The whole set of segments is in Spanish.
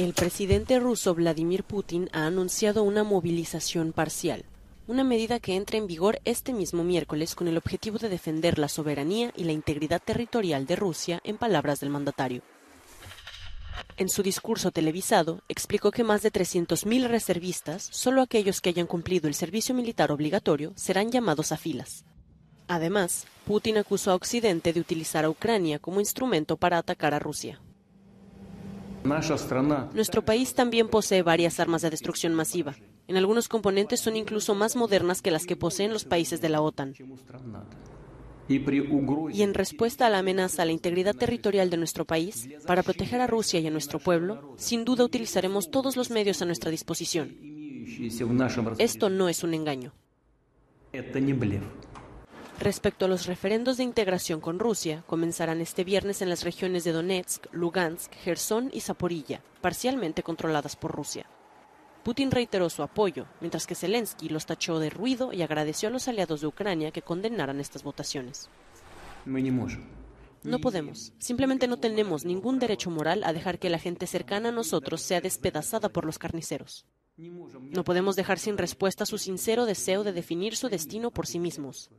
El presidente ruso Vladimir Putin ha anunciado una movilización parcial, una medida que entra en vigor este mismo miércoles con el objetivo de defender la soberanía y la integridad territorial de Rusia, en palabras del mandatario. En su discurso televisado, explicó que más de 300.000 reservistas, solo aquellos que hayan cumplido el servicio militar obligatorio, serán llamados a filas. Además, Putin acusó a Occidente de utilizar a Ucrania como instrumento para atacar a Rusia. Nuestro país también posee varias armas de destrucción masiva. En algunos componentes son incluso más modernas que las que poseen los países de la OTAN. Y en respuesta a la amenaza a la integridad territorial de nuestro país, para proteger a Rusia y a nuestro pueblo, sin duda utilizaremos todos los medios a nuestra disposición. Esto no es un engaño. Respecto a los referendos de integración con Rusia, comenzarán este viernes en las regiones de Donetsk, Lugansk, Gerson y Zaporilla, parcialmente controladas por Rusia. Putin reiteró su apoyo, mientras que Zelensky los tachó de ruido y agradeció a los aliados de Ucrania que condenaran estas votaciones. No podemos, simplemente no tenemos ningún derecho moral a dejar que la gente cercana a nosotros sea despedazada por los carniceros. No podemos dejar sin respuesta su sincero deseo de definir su destino por sí mismos.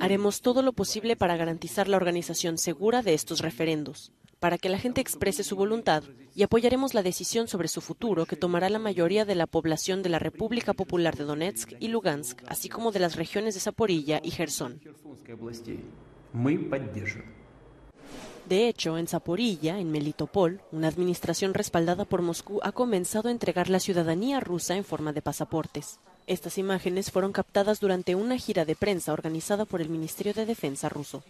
Haremos todo lo posible para garantizar la organización segura de estos referendos, para que la gente exprese su voluntad y apoyaremos la decisión sobre su futuro que tomará la mayoría de la población de la República Popular de Donetsk y Lugansk, así como de las regiones de Zaporilla y Gerson. De hecho, en Zaporilla, en Melitopol, una administración respaldada por Moscú ha comenzado a entregar la ciudadanía rusa en forma de pasaportes. Estas imágenes fueron captadas durante una gira de prensa organizada por el Ministerio de Defensa ruso.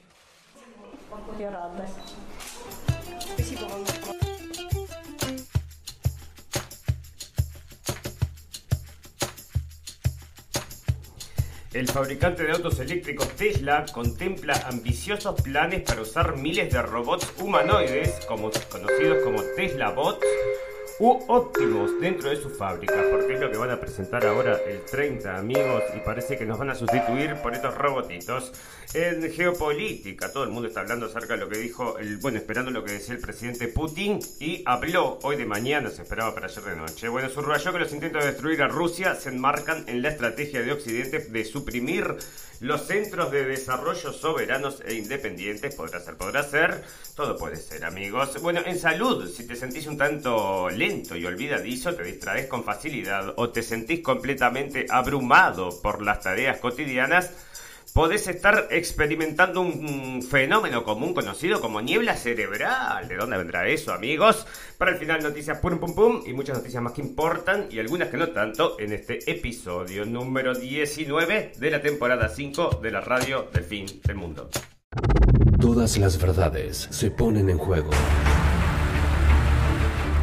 El fabricante de autos eléctricos Tesla contempla ambiciosos planes para usar miles de robots humanoides, conocidos como Tesla Bots, u óptimos dentro de sus fábricas, porque es lo que van a presentar ahora el 30, amigos, y parece que nos van a sustituir por estos robotitos. En geopolítica, todo el mundo está hablando acerca de lo que dijo, el, bueno, esperando lo que decía el presidente Putin, y habló hoy de mañana, se esperaba para ayer de noche. Bueno, subrayó que los intentos de destruir a Rusia se enmarcan en la estrategia de Occidente de suprimir los centros de desarrollo soberanos e independientes. Podrá ser, podrá ser, todo puede ser, amigos. Bueno, en salud, si te sentís un tanto lento y olvidadizo, te distraes con facilidad o te sentís completamente abrumado por las tareas cotidianas, podés estar experimentando un fenómeno común conocido como niebla cerebral. ¿De dónde vendrá eso, amigos? Para el final, noticias pum pum pum y muchas noticias más que importan y algunas que no tanto en este episodio número 19 de la temporada 5 de la radio del fin del mundo. Todas las verdades se ponen en juego.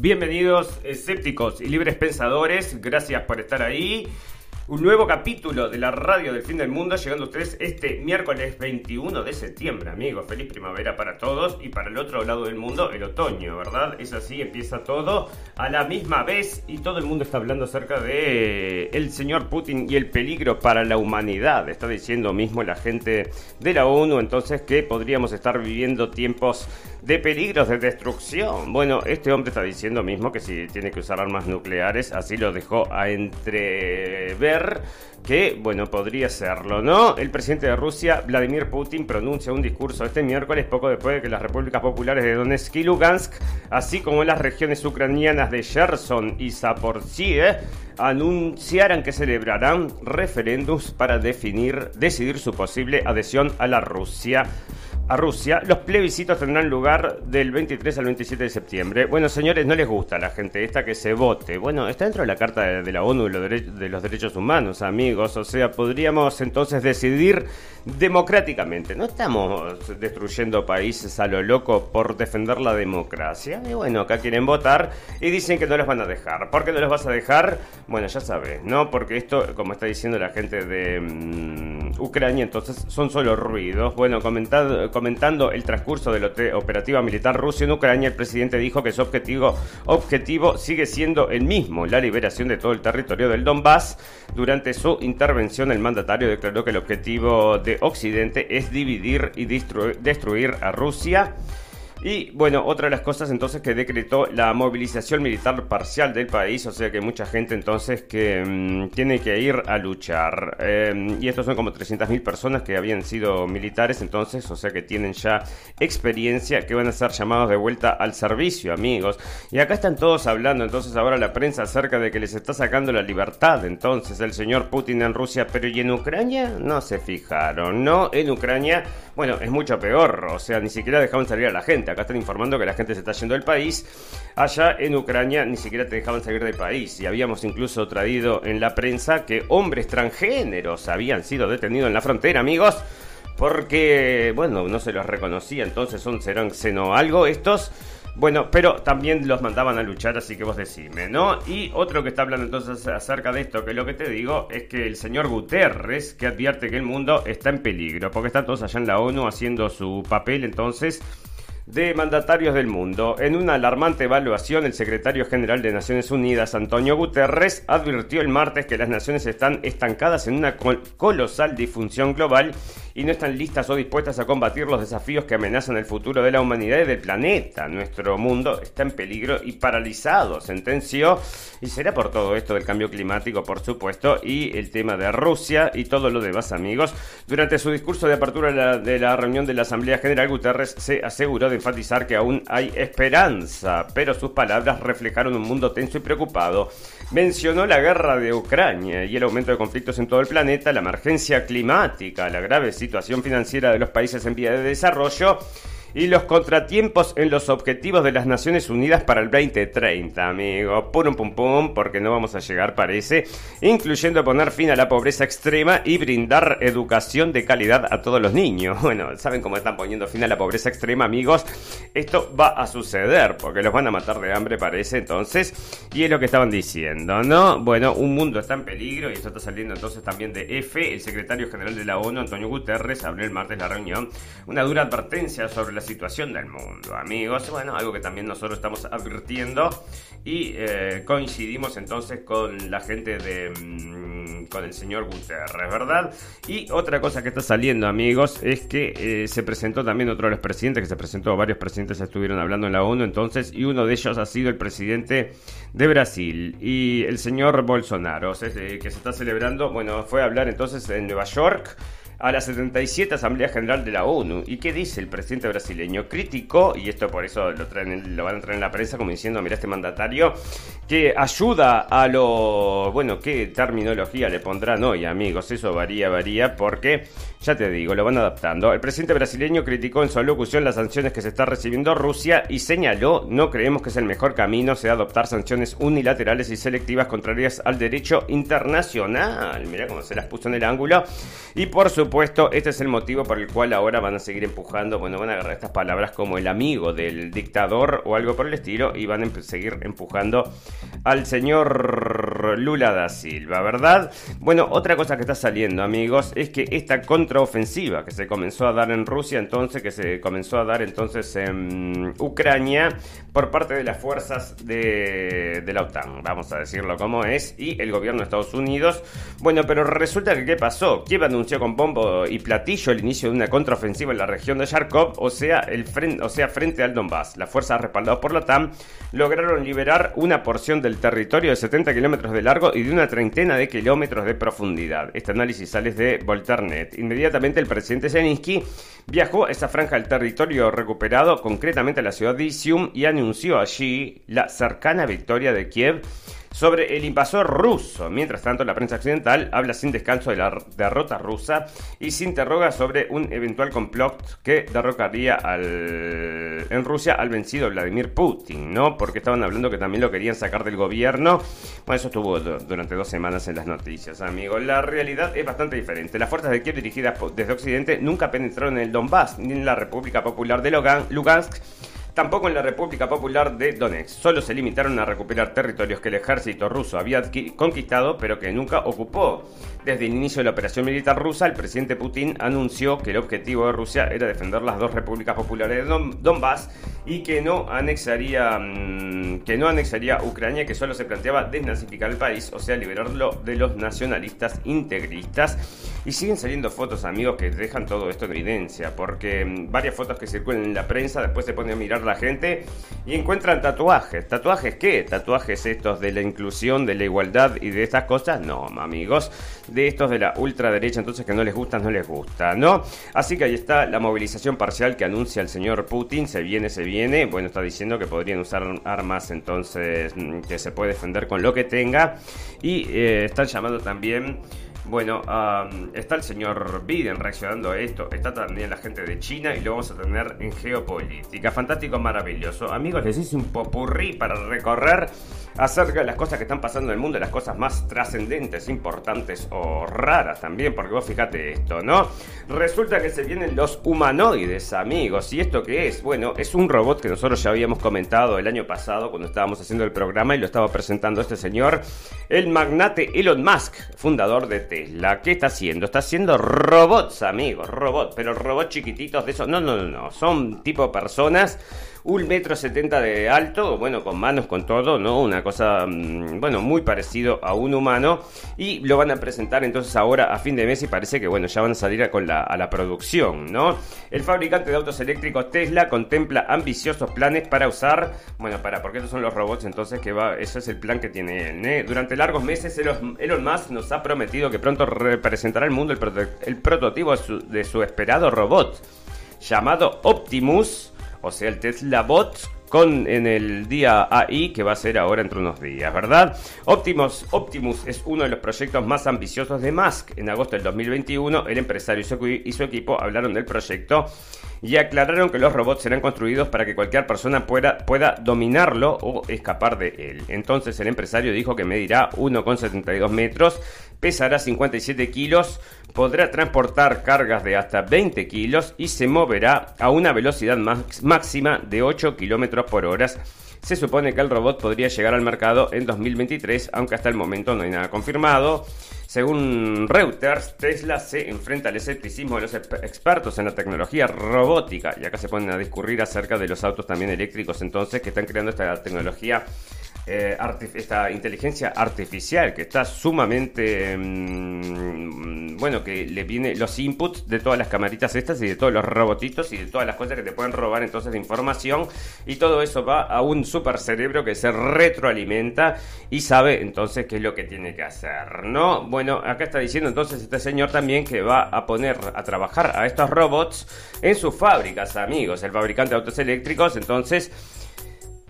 Bienvenidos escépticos y libres pensadores, gracias por estar ahí. Un nuevo capítulo de la radio del fin del mundo llegando a ustedes este miércoles 21 de septiembre, amigos. Feliz primavera para todos y para el otro lado del mundo el otoño, ¿verdad? Es así, empieza todo a la misma vez y todo el mundo está hablando acerca de el señor Putin y el peligro para la humanidad. Está diciendo mismo la gente de la ONU entonces que podríamos estar viviendo tiempos de peligros de destrucción. Bueno, este hombre está diciendo mismo que si tiene que usar armas nucleares, así lo dejó a entrever que, bueno, podría serlo, ¿no? El presidente de Rusia, Vladimir Putin, pronuncia un discurso este miércoles, poco después de que las repúblicas populares de Donetsk y Lugansk, así como las regiones ucranianas de Cherson y Zaporozhye, anunciaran que celebrarán referéndums para definir, decidir su posible adhesión a la Rusia a Rusia, los plebiscitos tendrán lugar del 23 al 27 de septiembre. Bueno, señores, no les gusta a la gente esta que se vote. Bueno, está dentro de la Carta de, la ONU de los, Derechos Humanos, amigos. O sea, podríamos entonces decidir democráticamente. No estamos destruyendo países a lo loco por defender la democracia. Y bueno, acá quieren votar y dicen que no los van a dejar. ¿Por qué no los vas a dejar? Bueno, ya sabes, ¿no? Porque esto, como está diciendo la gente de mm, Ucrania, entonces son solo ruidos. Bueno, comentando, comentando el transcurso de la operativa militar Rusia en Ucrania, el presidente dijo que su objetivo, objetivo sigue siendo el mismo, la liberación de todo el territorio del Donbass. Durante su intervención, el mandatario declaró que el objetivo de Occidente es dividir y destruir a Rusia. Y bueno, otra de las cosas entonces que decretó la movilización militar parcial del país, o sea que mucha gente entonces que mm, tiene que ir a luchar. Eh, y estos son como 300.000 personas que habían sido militares entonces, o sea que tienen ya experiencia, que van a ser llamados de vuelta al servicio, amigos. Y acá están todos hablando entonces ahora la prensa acerca de que les está sacando la libertad entonces el señor Putin en Rusia, pero ¿y en Ucrania? No se fijaron, ¿no? En Ucrania, bueno, es mucho peor, o sea, ni siquiera dejaron salir a la gente. Acá están informando que la gente se está yendo del país. Allá en Ucrania ni siquiera te dejaban salir del país. Y habíamos incluso traído en la prensa que hombres transgéneros habían sido detenidos en la frontera, amigos. Porque, bueno, no se los reconocía. Entonces son, serán xeno algo estos. Bueno, pero también los mandaban a luchar, así que vos decime, ¿no? Y otro que está hablando entonces acerca de esto, que lo que te digo es que el señor Guterres, que advierte que el mundo está en peligro, porque están todos allá en la ONU haciendo su papel, entonces de mandatarios del mundo. En una alarmante evaluación, el secretario general de Naciones Unidas, Antonio Guterres, advirtió el martes que las naciones están estancadas en una colosal disfunción global y no están listas o dispuestas a combatir los desafíos que amenazan el futuro de la humanidad y del planeta. Nuestro mundo está en peligro y paralizado, sentenció. Y será por todo esto del cambio climático, por supuesto, y el tema de Rusia y todo lo demás, amigos. Durante su discurso de apertura de la, de la reunión de la Asamblea General, Guterres se aseguró de enfatizar que aún hay esperanza, pero sus palabras reflejaron un mundo tenso y preocupado. Mencionó la guerra de Ucrania y el aumento de conflictos en todo el planeta, la emergencia climática, la grave situación financiera de los países en vía de desarrollo y los contratiempos en los objetivos de las Naciones Unidas para el 2030, amigo. Pum, pum, pum, porque no vamos a llegar, parece, incluyendo poner fin a la pobreza extrema y brindar educación de calidad a todos los niños. Bueno, ¿saben cómo están poniendo fin a la pobreza extrema, amigos? Esto va a suceder, porque los van a matar de hambre, parece, entonces, y es lo que estaban diciendo, ¿no? Bueno, un mundo está en peligro, y esto está saliendo entonces también de F, el secretario general de la ONU, Antonio Guterres, abrió el martes la reunión, una dura advertencia sobre la situación del mundo, amigos. Bueno, algo que también nosotros estamos advirtiendo y eh, coincidimos entonces con la gente de... Mm, con el señor Guterres, ¿verdad? Y otra cosa que está saliendo, amigos, es que eh, se presentó también otro de los presidentes, que se presentó, varios presidentes estuvieron hablando en la ONU entonces, y uno de ellos ha sido el presidente de Brasil y el señor Bolsonaro, que se está celebrando, bueno, fue a hablar entonces en Nueva York a la 77 Asamblea General de la ONU. ¿Y qué dice el presidente brasileño? Criticó, y esto por eso lo, traen, lo van a traer en la prensa como diciendo, mira este mandatario, que ayuda a lo... Bueno, ¿qué terminología le pondrán hoy, amigos? Eso varía, varía, porque, ya te digo, lo van adaptando. El presidente brasileño criticó en su alocución las sanciones que se está recibiendo Rusia y señaló, no creemos que es el mejor camino sea adoptar sanciones unilaterales y selectivas contrarias al derecho internacional. Mira cómo se las puso en el ángulo. Y por su supuesto, este es el motivo por el cual ahora van a seguir empujando, bueno, van a agarrar estas palabras como el amigo del dictador o algo por el estilo y van a seguir empujando al señor Lula da Silva, ¿verdad? Bueno, otra cosa que está saliendo, amigos, es que esta contraofensiva que se comenzó a dar en Rusia, entonces, que se comenzó a dar entonces en Ucrania por parte de las fuerzas de, de la OTAN, vamos a decirlo como es, y el gobierno de Estados Unidos. Bueno, pero resulta que ¿qué pasó? Kiev anunció con bombo y platillo el inicio de una contraofensiva en la región de Kharkov, o sea, el frente, o sea, frente al Donbass. Las fuerzas respaldadas por la OTAN lograron liberar una porción del territorio de 70 kilómetros de largo y de una treintena de kilómetros de profundidad. Este análisis sale de Volternet. Inmediatamente el presidente Zelensky viajó a esa franja del territorio recuperado, concretamente a la ciudad de Isium, y anunció allí la cercana victoria de Kiev sobre el invasor ruso. Mientras tanto, la prensa occidental habla sin descanso de la derrota rusa y se interroga sobre un eventual complot que derrocaría al, en Rusia al vencido Vladimir Putin, ¿no? Porque estaban hablando que también lo querían sacar del gobierno. Bueno, eso estuvo durante dos semanas en las noticias, amigos. La realidad es bastante diferente. Las fuerzas de Kiev dirigidas desde Occidente nunca penetraron en el Donbass ni en la República Popular de Lugansk Tampoco en la República Popular de Donetsk. Solo se limitaron a recuperar territorios que el ejército ruso había conquistado, pero que nunca ocupó. Desde el inicio de la operación militar rusa, el presidente Putin anunció que el objetivo de Rusia era defender las dos repúblicas populares de Donbass y que no anexaría mm, que no anexaría Ucrania, que solo se planteaba desnazificar el país, o sea, liberarlo de los nacionalistas integristas. Y siguen saliendo fotos, amigos, que dejan todo esto en evidencia, porque mm, varias fotos que circulan en la prensa, después se pone a mirar la gente y encuentran tatuajes. ¿Tatuajes qué? ¿Tatuajes estos de la inclusión, de la igualdad y de estas cosas? No, amigos de estos de la ultraderecha, entonces que no les gusta, no les gusta, ¿no? Así que ahí está la movilización parcial que anuncia el señor Putin, se viene, se viene, bueno, está diciendo que podrían usar armas, entonces mm, que se puede defender con lo que tenga, y eh, están llamando también... Bueno, está el señor Biden reaccionando a esto, está también la gente de China y lo vamos a tener en geopolítica. Fantástico, maravilloso. Amigos, les hice un popurrí para recorrer acerca de las cosas que están pasando en el mundo, las cosas más trascendentes, importantes o raras también, porque vos fíjate esto, ¿no? Resulta que se vienen los humanoides, amigos. ¿Y esto qué es? Bueno, es un robot que nosotros ya habíamos comentado el año pasado cuando estábamos haciendo el programa y lo estaba presentando este señor, el magnate Elon Musk, fundador de Tesla. ¿Qué está haciendo? Está haciendo robots, amigos, robots, pero robots chiquititos de esos. No, no, no, no, son tipo personas un metro setenta de alto, bueno, con manos, con todo, ¿no? Una cosa, mm, bueno, muy parecido a un humano. Y lo van a presentar entonces ahora a fin de mes y parece que, bueno, ya van a salir a, con la, a la producción, ¿no? El fabricante de autos eléctricos Tesla contempla ambiciosos planes para usar, bueno, para, porque estos son los robots entonces que va, eso es el plan que tiene él, ¿eh? Durante largos meses Elon Musk nos ha prometido que pronto representará al mundo el, el prototipo de su esperado robot llamado Optimus o sea, el Tesla Bot con en el día AI que va a ser ahora entre unos días, ¿verdad? Optimus, Optimus es uno de los proyectos más ambiciosos de Musk. En agosto del 2021, el empresario y su equipo hablaron del proyecto y aclararon que los robots serán construidos para que cualquier persona pueda, pueda dominarlo o escapar de él. Entonces el empresario dijo que medirá 1,72 metros, pesará 57 kilos, podrá transportar cargas de hasta 20 kilos y se moverá a una velocidad máxima de 8 kilómetros por hora. Se supone que el robot podría llegar al mercado en 2023, aunque hasta el momento no hay nada confirmado. Según Reuters, Tesla se enfrenta al escepticismo de los expertos en la tecnología robótica. Y acá se ponen a discurrir acerca de los autos también eléctricos, entonces, que están creando esta tecnología eh, esta inteligencia artificial que está sumamente mm, bueno que le viene los inputs de todas las camaritas estas y de todos los robotitos y de todas las cosas que te pueden robar entonces de información y todo eso va a un super cerebro que se retroalimenta y sabe entonces qué es lo que tiene que hacer no bueno acá está diciendo entonces este señor también que va a poner a trabajar a estos robots en sus fábricas amigos el fabricante de autos eléctricos entonces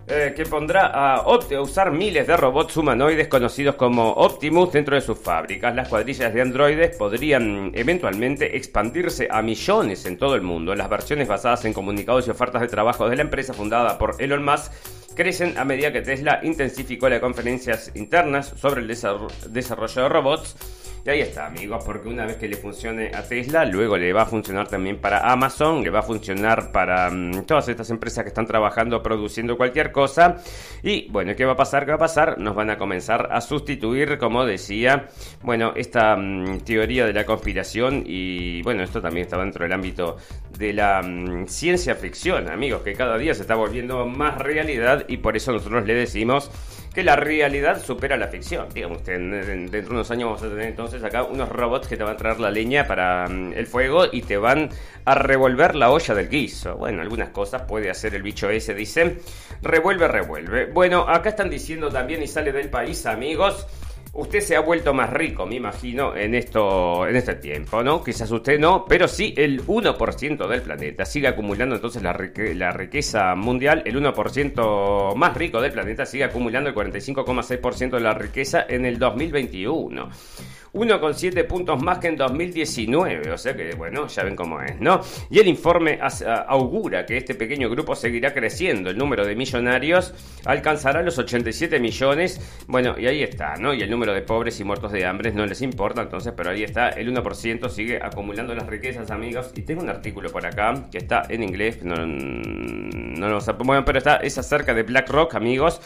eh, que pondrá a, usar miles de robots humanoides conocidos como Optimus dentro de sus fábricas. Las cuadrillas de androides podrían eventualmente expandirse a millones en todo el mundo. Las versiones basadas en comunicados y ofertas de trabajo de la empresa fundada por Elon Musk crecen a medida que Tesla intensificó las conferencias internas sobre el desarrollo de robots y ahí está, amigos, porque una vez que le funcione a Tesla, luego le va a funcionar también para Amazon, le va a funcionar para mm, todas estas empresas que están trabajando, produciendo cualquier cosa. Y bueno, ¿qué va a pasar? ¿Qué va a pasar? Nos van a comenzar a sustituir, como decía, bueno, esta mm, teoría de la conspiración y bueno, esto también está dentro del ámbito de la mm, ciencia ficción, amigos, que cada día se está volviendo más realidad y por eso nosotros le decimos que la realidad supera la ficción. Digamos, usted, dentro de unos años vamos a tener entonces acá unos robots que te van a traer la leña para mm, el fuego y te van a revolver la olla del guiso. Bueno, algunas cosas puede hacer el bicho ese, dicen. Revuelve, revuelve. Bueno, acá están diciendo también y sale del país, amigos Usted se ha vuelto más rico, me imagino, en esto, en este tiempo, ¿no? Quizás usted no, pero sí el 1% del planeta sigue acumulando entonces la, la riqueza mundial. El 1% más rico del planeta sigue acumulando el 45,6% de la riqueza en el 2021. 1,7 puntos más que en 2019, o sea que bueno, ya ven cómo es, ¿no? Y el informe augura que este pequeño grupo seguirá creciendo, el número de millonarios alcanzará los 87 millones, bueno, y ahí está, ¿no? Y el número de pobres y muertos de hambre no les importa, entonces, pero ahí está, el 1% sigue acumulando las riquezas, amigos, y tengo un artículo por acá que está en inglés, no, no lo bueno, pero está, es acerca de BlackRock, amigos,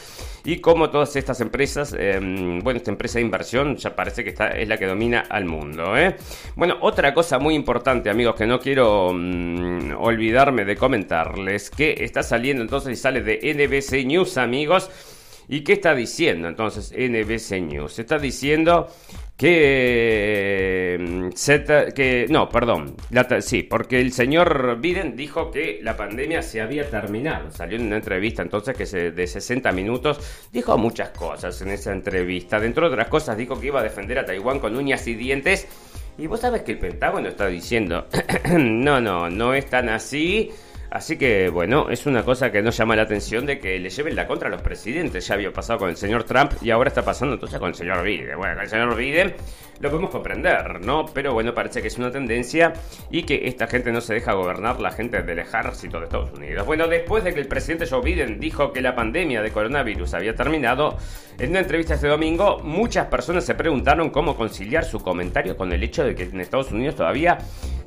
y cómo todas estas empresas, em, bueno, esta empresa de inversión ya parece que está, es la que domina al mundo. ¿eh? Bueno, otra cosa muy importante, amigos, que no quiero mm, olvidarme de comentarles, que está saliendo entonces y sale de NBC News, amigos. ¿Y qué está diciendo entonces NBC News? Está diciendo que, mm, que no, perdón, sí, porque el señor Biden dijo que la pandemia se había terminado. Salió en una entrevista entonces que de 60 minutos dijo muchas cosas en esa entrevista. Dentro de otras cosas dijo que iba a defender a Taiwán con uñas y dientes. Y vos sabes que el Pentágono está diciendo, no, no, no es tan así. Así que, bueno, es una cosa que nos llama la atención de que le lleven la contra a los presidentes. Ya había pasado con el señor Trump y ahora está pasando entonces con el señor Biden. Bueno, con el señor Biden lo podemos comprender, ¿no? Pero bueno, parece que es una tendencia y que esta gente no se deja gobernar la gente del ejército de Estados Unidos. Bueno, después de que el presidente Joe Biden dijo que la pandemia de coronavirus había terminado, en una entrevista este domingo, muchas personas se preguntaron cómo conciliar su comentario con el hecho de que en Estados Unidos todavía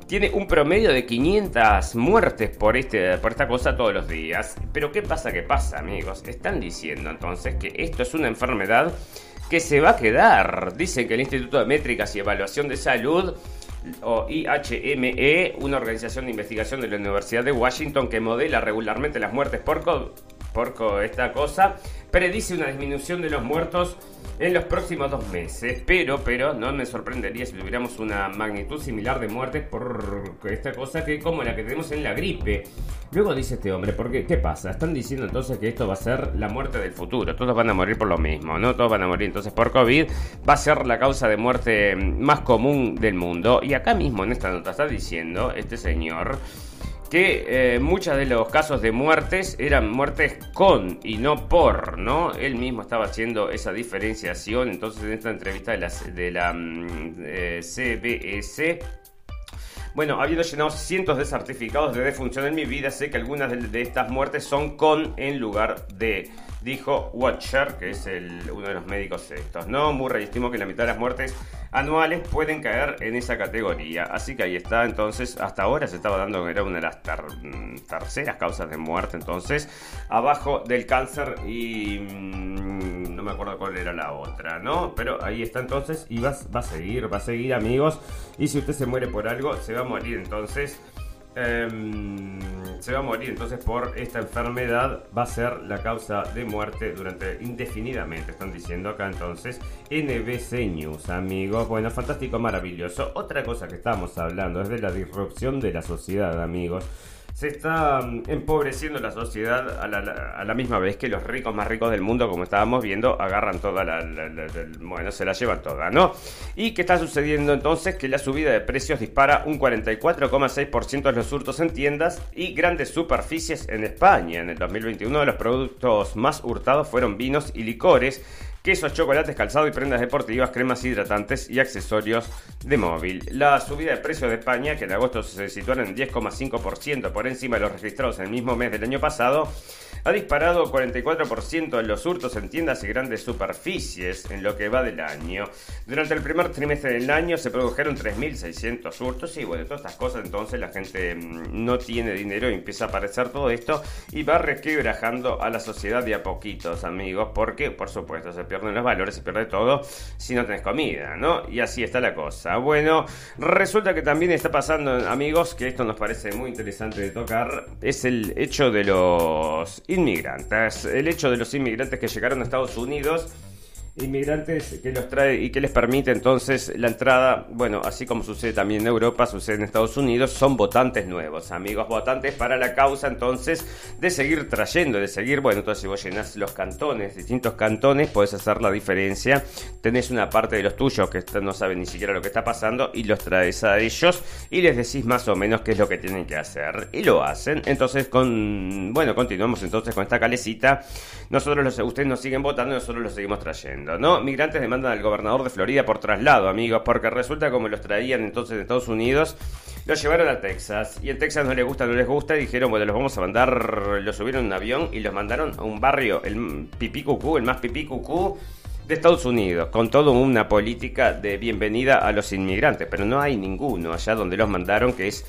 tiene un promedio de 500 muertes por, este, por esta cosa todos los días. Pero ¿qué pasa? ¿Qué pasa, amigos? Están diciendo entonces que esto es una enfermedad que se va a quedar. Dicen que el Instituto de Métricas y Evaluación de Salud o IHME, una organización de investigación de la Universidad de Washington que modela regularmente las muertes por esta cosa, predice una disminución de los muertos en los próximos dos meses. Pero, pero, no me sorprendería si tuviéramos una magnitud similar de muertes por esta cosa que como la que tenemos en la gripe. Luego dice este hombre, porque ¿qué pasa? Están diciendo entonces que esto va a ser la muerte del futuro. Todos van a morir por lo mismo, ¿no? Todos van a morir entonces por COVID. Va a ser la causa de muerte más común del mundo. Y acá mismo en esta nota está diciendo este señor que eh, muchos de los casos de muertes eran muertes con y no por, ¿no? Él mismo estaba haciendo esa diferenciación, entonces en esta entrevista de la, de la mm, eh, CBS, bueno, habiendo llenado cientos de certificados de defunción en mi vida, sé que algunas de estas muertes son con en lugar de dijo Watcher, que es el, uno de los médicos estos. No, Murray estimó que la mitad de las muertes anuales pueden caer en esa categoría. Así que ahí está, entonces, hasta ahora se estaba dando que era una de las terceras causas de muerte, entonces, abajo del cáncer y mm, no me acuerdo cuál era la otra, ¿no? Pero ahí está entonces y va, va a seguir, va a seguir amigos. Y si usted se muere por algo, se va a morir entonces Em, se va a morir entonces por esta enfermedad, va a ser la causa de muerte durante indefinidamente, están diciendo acá entonces NBC News, amigos. Bueno, fantástico, maravilloso. Otra cosa que estamos hablando es de la disrupción de la sociedad, amigos se está mm, empobreciendo la sociedad a la, misma vez que los ricos más ricos del mundo, como estábamos viendo, agarran toda la, bueno, se la llevan toda, ¿no? ¿Y qué está sucediendo entonces? Que la subida de precios dispara un 44,6% en los hurtos en tiendas y grandes superficies en España. En el 2021 los productos más hurtados fueron vinos y licores quesos, chocolates, calzado y prendas deportivas, cremas hidratantes y accesorios de móvil. La subida de precios de España, que en agosto se situaron en 10,5% por encima de los registrados en el mismo mes del año pasado, ha disparado 44% en los hurtos en tiendas y grandes superficies en lo que va del año. Durante el primer trimestre del año se produjeron 3.600 hurtos y bueno, todas estas cosas entonces la gente mm, no tiene dinero y empieza a aparecer todo esto y va requebrajando a la sociedad de a poquitos amigos porque por supuesto se pierden los valores, se pierde todo si no tenés comida, ¿no? Y así está la cosa. Bueno, resulta que también está pasando amigos que esto nos parece muy interesante de tocar es el hecho de los inmigrantes. El hecho de los inmigrantes que llegaron a Estados Unidos inmigrantes que los trae y que les permite entonces la entrada, bueno, así como sucede también en Europa, sucede en Estados Unidos, son votantes nuevos, amigos votantes para la causa entonces de seguir trayendo, de seguir, bueno, entonces si vos llenás los cantones, distintos cantones, podés hacer la diferencia, tenés una parte de los tuyos que no saben ni siquiera lo que está pasando y los traes a ellos y les decís más o menos qué es lo que tienen que hacer. Y lo hacen, entonces con, bueno, continuamos entonces con esta calecita, nosotros los, ustedes nos siguen votando nosotros los seguimos trayendo. ¿No? Migrantes demandan al gobernador de Florida por traslado, amigos, porque resulta como los traían entonces de Estados Unidos, los llevaron a Texas. Y en Texas no les gusta, no les gusta, y dijeron, bueno, los vamos a mandar, los subieron en un avión y los mandaron a un barrio, el pipí cucú, el más pipí cucú de Estados Unidos, con toda una política de bienvenida a los inmigrantes, pero no hay ninguno allá donde los mandaron que es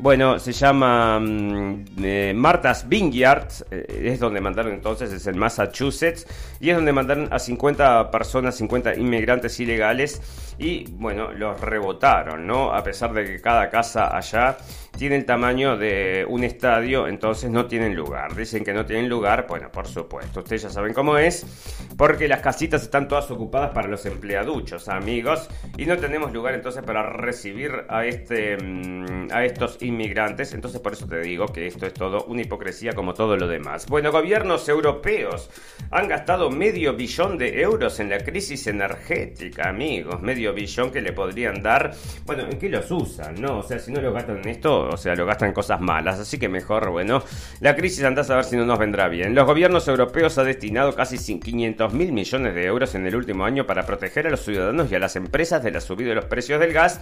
bueno, se llama mm, eh, Martha's Vineyard, eh, es donde mandaron entonces, es en Massachusetts, y es donde mandaron a 50 personas, 50 inmigrantes ilegales, y bueno, los rebotaron, ¿no? A pesar de que cada casa allá tiene el tamaño de un estadio, entonces no tienen lugar. Dicen que no tienen lugar, bueno, por supuesto, ustedes ya saben cómo es, porque las casitas están todas ocupadas para los empleaduchos, amigos, y no tenemos lugar entonces para recibir a, este, mm, a estos inmigrantes, entonces por eso te digo que esto es todo una hipocresía como todo lo demás. Bueno, gobiernos europeos han gastado medio billón de euros en la crisis energética, amigos, medio billón que le podrían dar, bueno, ¿en qué los usan? No, o sea, si no lo gastan en esto, o sea, lo gastan cosas malas, así que mejor, bueno, la crisis andás a ver si no nos vendrá bien. Los gobiernos europeos han destinado casi 500 mil millones de euros en el último año para proteger a los ciudadanos y a las empresas de la subida de los precios del gas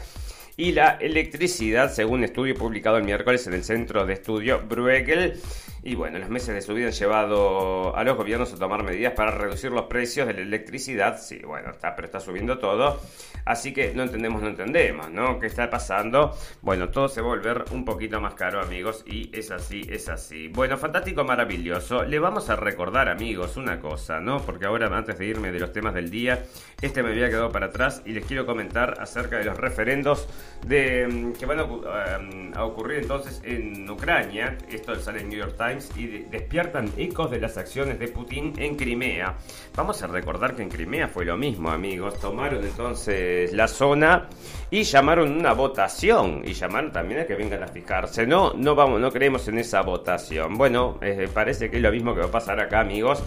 y la electricidad, según estudio publicado el miércoles en el centro de estudio Bruegel. Y bueno, los meses de subida han llevado a los gobiernos a tomar medidas para reducir los precios de la electricidad. Sí, bueno, está, pero está subiendo todo. Así que no entendemos, no entendemos, ¿no? ¿Qué está pasando? Bueno, todo se va a volver un poquito más caro, amigos. Y es así, es así. Bueno, fantástico, maravilloso. Le vamos a recordar, amigos, una cosa, ¿no? Porque ahora, antes de irme de los temas del día, este me había quedado para atrás y les quiero comentar acerca de los referendos de, mm, que van um, a, ocurrir entonces en Ucrania. Esto sale en New York Times y despiertan ecos de las acciones de Putin en Crimea. Vamos a recordar que en Crimea fue lo mismo, amigos. Tomaron entonces la zona y llamaron una votación y llamaron también a que vengan a fijarse. No, no vamos, no creemos en esa votación. Bueno, eh, parece que es lo mismo que va a pasar acá, amigos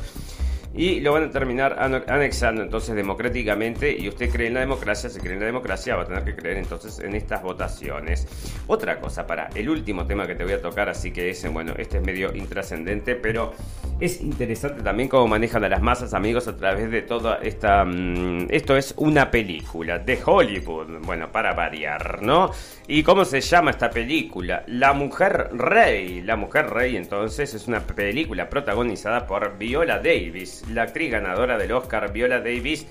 y lo van a terminar anexando entonces democráticamente y usted cree en la democracia, si cree en la democracia va a tener que creer entonces en estas votaciones. Otra cosa para el último tema que te voy a tocar, así que es, bueno, este es medio intrascendente, pero es interesante también cómo manejan a las masas amigos a través de toda esta... Mm, esto es una película de Hollywood, bueno, para variar, ¿no? ¿Y cómo se llama esta película? La Mujer Rey. La Mujer Rey entonces es una película protagonizada por Viola Davis la actriz ganadora del Oscar Viola Davis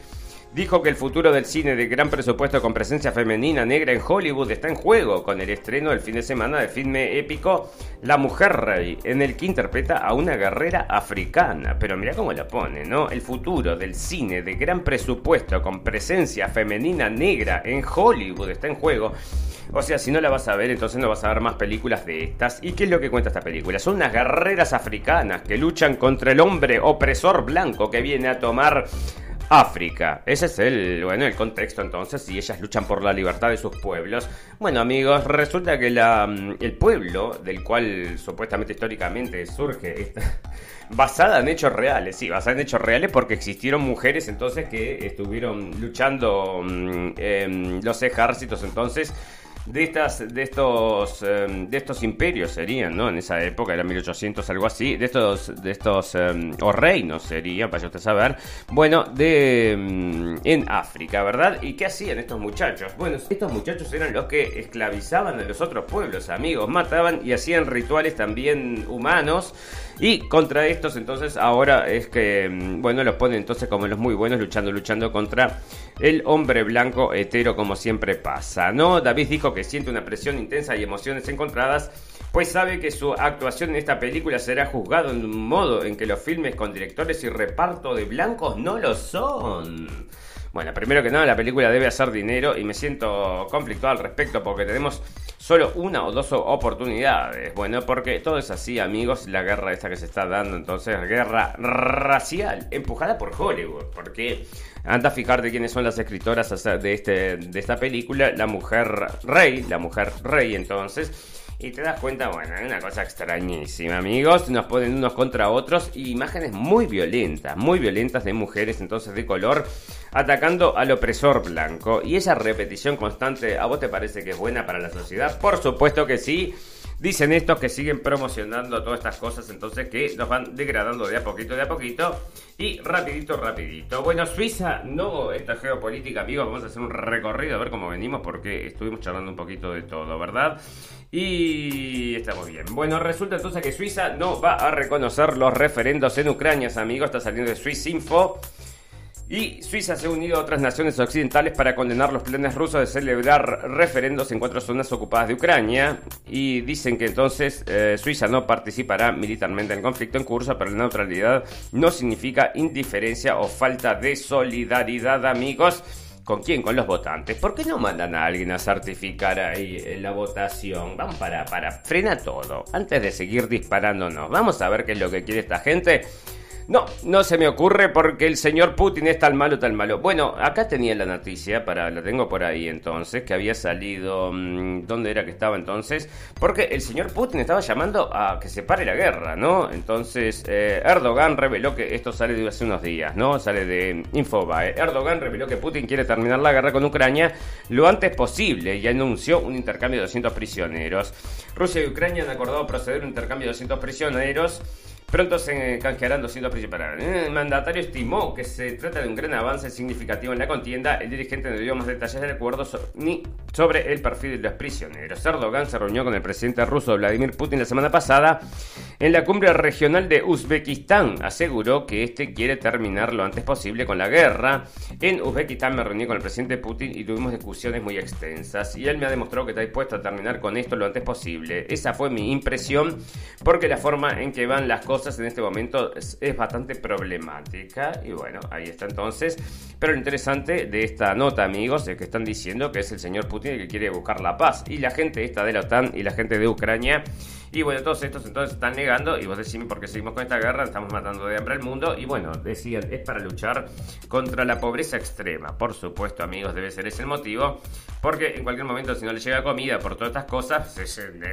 dijo que el futuro del cine de gran presupuesto con presencia femenina negra en Hollywood está en juego con el estreno del fin de semana del filme épico La Mujer Rey, en el que interpreta a una guerrera africana. Pero mira cómo la pone, ¿no? El futuro del cine de gran presupuesto con presencia femenina negra en Hollywood está en juego. O sea, si no la vas a ver, entonces no vas a ver más películas de estas. ¿Y qué es lo que cuenta esta película? Son unas guerreras africanas que luchan contra el hombre opresor blanco que viene a tomar África. Ese es el, bueno, el contexto entonces, y ellas luchan por la libertad de sus pueblos. Bueno, amigos, resulta que la, mm, el pueblo del cual supuestamente históricamente surge esta, basada en hechos reales, sí, basada en hechos reales porque existieron mujeres entonces que estuvieron luchando en los ejércitos entonces de estas de estos em, de estos imperios serían no en esa época era 1800 algo así de estos de estos em, o reinos serían para usted saber bueno de em, en África verdad y qué hacían estos muchachos bueno estos muchachos eran los que esclavizaban a los otros pueblos amigos mataban y hacían rituales también humanos y contra estos entonces ahora es que, bueno, los ponen entonces como los muy buenos luchando, luchando contra el hombre blanco hetero como siempre pasa, ¿no? David dijo que siente una presión intensa y emociones encontradas, pues sabe que su actuación en esta película será juzgado en un modo en que los filmes con directores y reparto de blancos no lo son. Bueno, primero que nada, la película debe hacer dinero y me siento conflictuado al respecto porque tenemos solo una o dos oportunidades. Bueno, porque todo es así, amigos, la guerra esta que se está dando, entonces, guerra racial, empujada por Hollywood, porque anda a fijarte quiénes son las escritoras de, este, de esta película, la mujer rey, la mujer rey entonces y te das cuenta, bueno, es una cosa extrañísima, amigos. Nos ponen unos contra otros y imágenes muy violentas, muy violentas de mujeres entonces de color atacando al opresor blanco. Y esa repetición constante, ¿a vos te parece que es buena para la sociedad? Por supuesto que sí. Dicen estos que siguen promocionando todas estas cosas, entonces que nos van degradando de a poquito, de a poquito. Y rapidito, rapidito. Bueno, Suiza, no esta geopolítica, amigos, vamos a hacer un recorrido a ver cómo venimos porque estuvimos charlando un poquito de todo, ¿verdad? Y estamos bien. Bueno, resulta entonces que Suiza no va a reconocer los referendos en Ucrania, amigos. Está saliendo de Swiss Info. Y Suiza se ha unido a otras naciones occidentales para condenar los planes rusos de celebrar referendos en cuatro zonas ocupadas de Ucrania. Y dicen que entonces eh, Suiza no participará militarmente en el conflicto en curso, pero la neutralidad no significa indiferencia o falta de solidaridad, amigos. ¿Con quién? Con los votantes. ¿Por qué no mandan a alguien a certificar ahí eh, la votación? Vamos para, para, frena todo. Antes de seguir disparándonos, vamos a ver qué es lo que quiere esta gente. No, no se me ocurre porque el señor Putin es tan malo, tan malo. Bueno, acá tenía la noticia, para la tengo por ahí entonces, que había salido... Mm, ¿Dónde era que estaba entonces? Porque el señor Putin estaba llamando a que se pare la guerra, ¿no? Entonces, eh, Erdogan reveló que esto sale de hace unos días, ¿no? Sale de Infobae. Erdogan reveló que Putin quiere terminar la guerra con Ucrania lo antes posible y anunció un intercambio de 200 prisioneros. Rusia y Ucrania han acordado proceder a un intercambio de 200 prisioneros Pronto se canjearán 200 principales. El mandatario estimó que se trata de un gran avance significativo en la contienda. El dirigente no dio más detalles de acuerdo ni sobre el perfil de los prisioneros. Erdogan se reunió con el presidente ruso Vladimir Putin la semana pasada en la cumbre regional de Uzbekistán. Aseguró que este quiere terminar lo antes posible con la guerra. En Uzbekistán me reuní con el presidente Putin y tuvimos discusiones muy extensas. Y él me ha demostrado que está dispuesto a terminar con esto lo antes posible. Esa fue mi impresión porque la forma en que van las cosas en este momento es, bastante problemática. Y bueno, ahí está entonces. Pero lo interesante de esta nota, amigos, es que están diciendo que es el señor Putin el que quiere buscar la paz. Y la gente esta de la OTAN y la gente de Ucrania. Y bueno, todos estos entonces están negando. Y vos decime por qué seguimos con esta guerra. Estamos matando de hambre al mundo. Y bueno, decían, es para luchar contra la pobreza extrema. Por supuesto, amigos, debe ser ese el motivo. Porque en cualquier momento, si no le llega comida por todas estas cosas,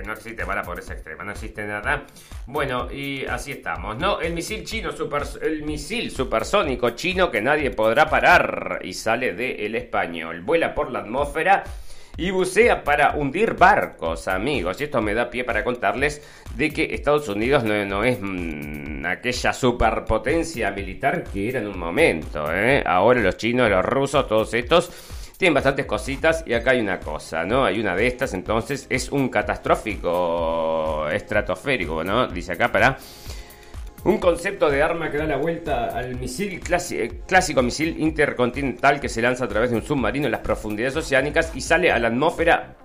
no existe para la pobreza extrema. No existe nada. Bueno, y así estamos, ¿no? El misil chino, super, el misil supersónico chino que nadie podrá parar y sale del español. Vuela por la atmósfera y bucea para hundir barcos, amigos. Y esto me da pie para contarles de que Estados Unidos no, es mm, aquella superpotencia militar que era en un momento. ¿eh? Ahora los chinos, los rusos, todos estos tienen bastantes cositas y acá hay una cosa, ¿no? Hay una de estas, entonces es un catastrófico estratosférico, ¿no? Dice acá para un concepto de arma que da la vuelta al misil eh, clásico misil intercontinental que se lanza a través de un submarino en las profundidades oceánicas y sale a la atmósfera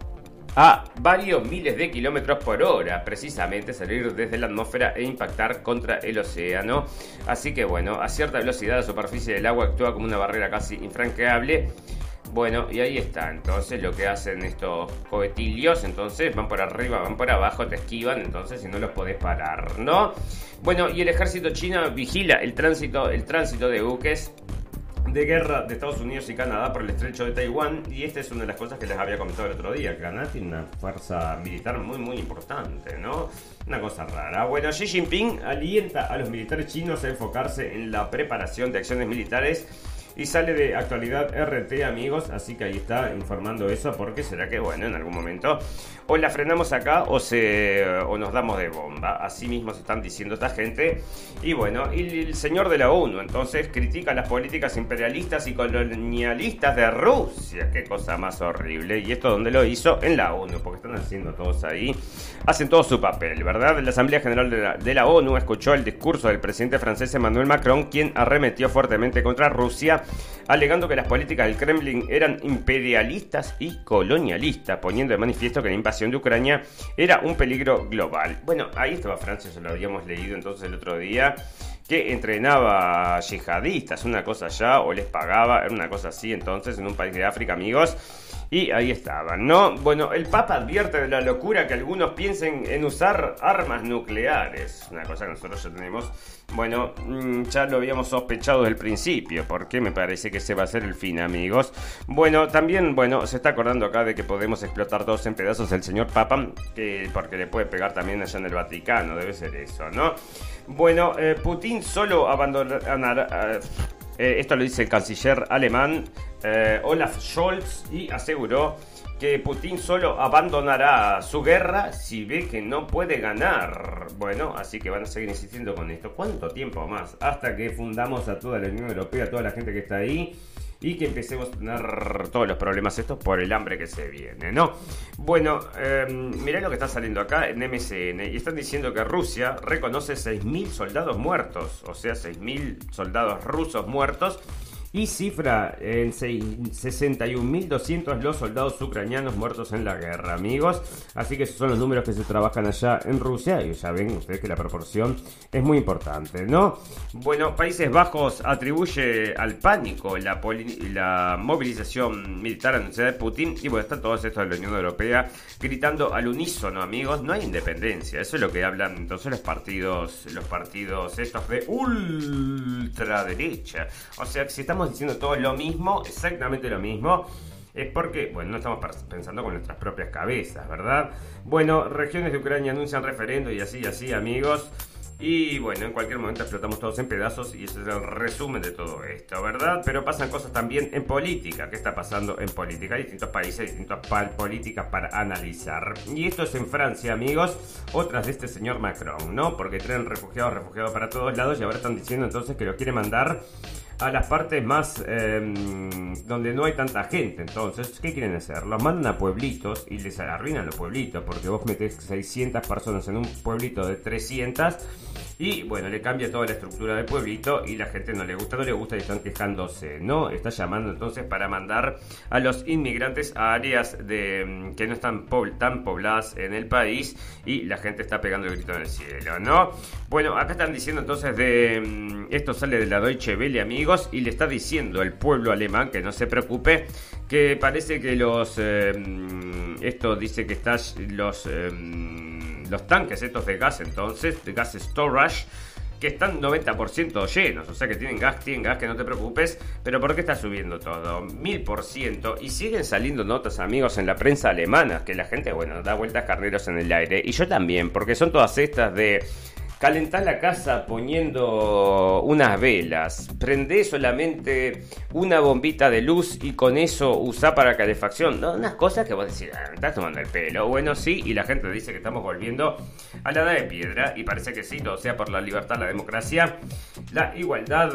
a varios miles de kilómetros por hora, precisamente salir desde la atmósfera e impactar contra el océano. Así que bueno, a cierta velocidad la superficie del agua actúa como una barrera casi infranqueable bueno, y ahí está. Entonces lo que hacen estos cohetilios, entonces van por arriba, van por abajo, te esquivan, entonces si no los podés parar, ¿no? Bueno, y el ejército chino vigila el tránsito, el tránsito de buques de guerra de Estados Unidos y Canadá por el estrecho de Taiwán y esta es una de las cosas que les había comentado el otro día. Canadá tiene una fuerza militar muy muy importante, ¿no? Una cosa rara. Bueno, Xi Jinping alienta a los militares chinos a enfocarse en la preparación de acciones militares y sale de actualidad RT, amigos. Así que ahí está informando eso. Porque será que, bueno, en algún momento o la frenamos acá o, se, o nos damos de bomba. Así mismo se están diciendo esta gente. Y bueno, el señor de la ONU entonces critica las políticas imperialistas y colonialistas de Rusia. Qué cosa más horrible. Y esto donde lo hizo en la ONU, porque están haciendo todos ahí. Hacen todo su papel, ¿verdad? La Asamblea General de la ONU escuchó el discurso del presidente francés Emmanuel Macron, quien arremetió fuertemente contra Rusia, alegando que las políticas del Kremlin eran imperialistas y colonialistas, poniendo de manifiesto que la invasión de Ucrania era un peligro global. Bueno, ahí estaba Francia, ya lo habíamos leído entonces el otro día, que entrenaba yihadistas, una cosa allá, o les pagaba, era una cosa así entonces en un país de África, amigos. Y ahí estaban, ¿no? Bueno, el Papa advierte de la locura que algunos piensen en usar armas nucleares. Una cosa que nosotros ya tenemos. Bueno, mm, ya lo habíamos sospechado desde el principio, porque me parece que ese va a ser el fin, amigos. Bueno, también, bueno, se está acordando acá de que podemos explotar todos en pedazos el señor Papa, que, porque le puede pegar también allá en el Vaticano, debe ser eso, ¿no? Bueno, eh, Putin solo abandonará... esto lo dice el canciller alemán eh, Olaf Scholz y aseguró que Putin solo abandonará su guerra si ve que no puede ganar. Bueno, así que van a seguir insistiendo con esto. ¿Cuánto tiempo más? Hasta que fundamos a toda la Unión Europea, a toda la gente que está ahí y que empecemos a tener todos los problemas estos por el hambre que se viene, ¿no? Bueno, eh, mirá lo que está saliendo acá en MCN y están diciendo que Rusia reconoce 6.000 soldados muertos, o sea, 6.000 soldados rusos muertos y cifra en 61.200 los soldados ucranianos muertos en la guerra, amigos. Así que esos son los números que se trabajan allá en Rusia y ya ven ustedes que la proporción es muy importante, ¿no? Bueno, Países Bajos atribuye al pánico la, la movilización militar anunciada de Putin y bueno, están todos estos de la Unión Europea gritando al unísono, amigos, no hay independencia. Eso es lo que hablan entonces los partidos, los partidos estos de ultraderecha. O sea, si estamos diciendo todo lo mismo, exactamente lo mismo, es porque, bueno, no estamos pensando con nuestras propias cabezas, ¿verdad? Bueno, regiones de Ucrania anuncian referendo y así, y así, amigos. Y bueno, en cualquier momento explotamos todos en pedazos y ese es el resumen de todo esto, ¿verdad? Pero pasan cosas también en política. ¿Qué está pasando en política? Hay distintos países, distintas políticas para analizar. Y esto es en Francia, amigos, otras de este señor Macron, ¿no? Porque traen refugiados, refugiados para todos lados y ahora están diciendo entonces que lo quiere mandar a las partes más em, donde no hay tanta gente. Entonces, ¿qué quieren hacer? Los mandan a pueblitos y les arruinan los pueblitos, porque vos metes 600 personas en un pueblito de 300 y bueno, le cambia toda la estructura del pueblito y la gente no le gusta, no le gusta y están quejándose, ¿no? Está llamando entonces para mandar a los inmigrantes a áreas de, em, que no están tan pobladas en el país y la gente está pegando el grito en el cielo, ¿no? Bueno, acá están diciendo entonces de... Em, esto sale de la Deutsche Welle, amigos y le está diciendo al pueblo alemán que no se preocupe, que parece que los... Eh, esto dice que están los, eh, los tanques estos de gas entonces, de gas storage, que están 90% llenos, o sea que tienen gas, tienen gas, que no te preocupes, pero ¿por qué está subiendo todo? Mil por ciento, y siguen saliendo notas, amigos, en la prensa alemana, que la gente, bueno, da vueltas carreros en el aire, y yo también, porque son todas estas de Calentar la casa poniendo unas velas. Prende solamente una bombita de luz y con eso usa para calefacción. ¿no? Unas cosas que vos decís, ah, estás tomando el pelo. Bueno, sí, y la gente dice que estamos volviendo a la edad de piedra. Y parece que sí, todo sea por la libertad, la democracia, la igualdad,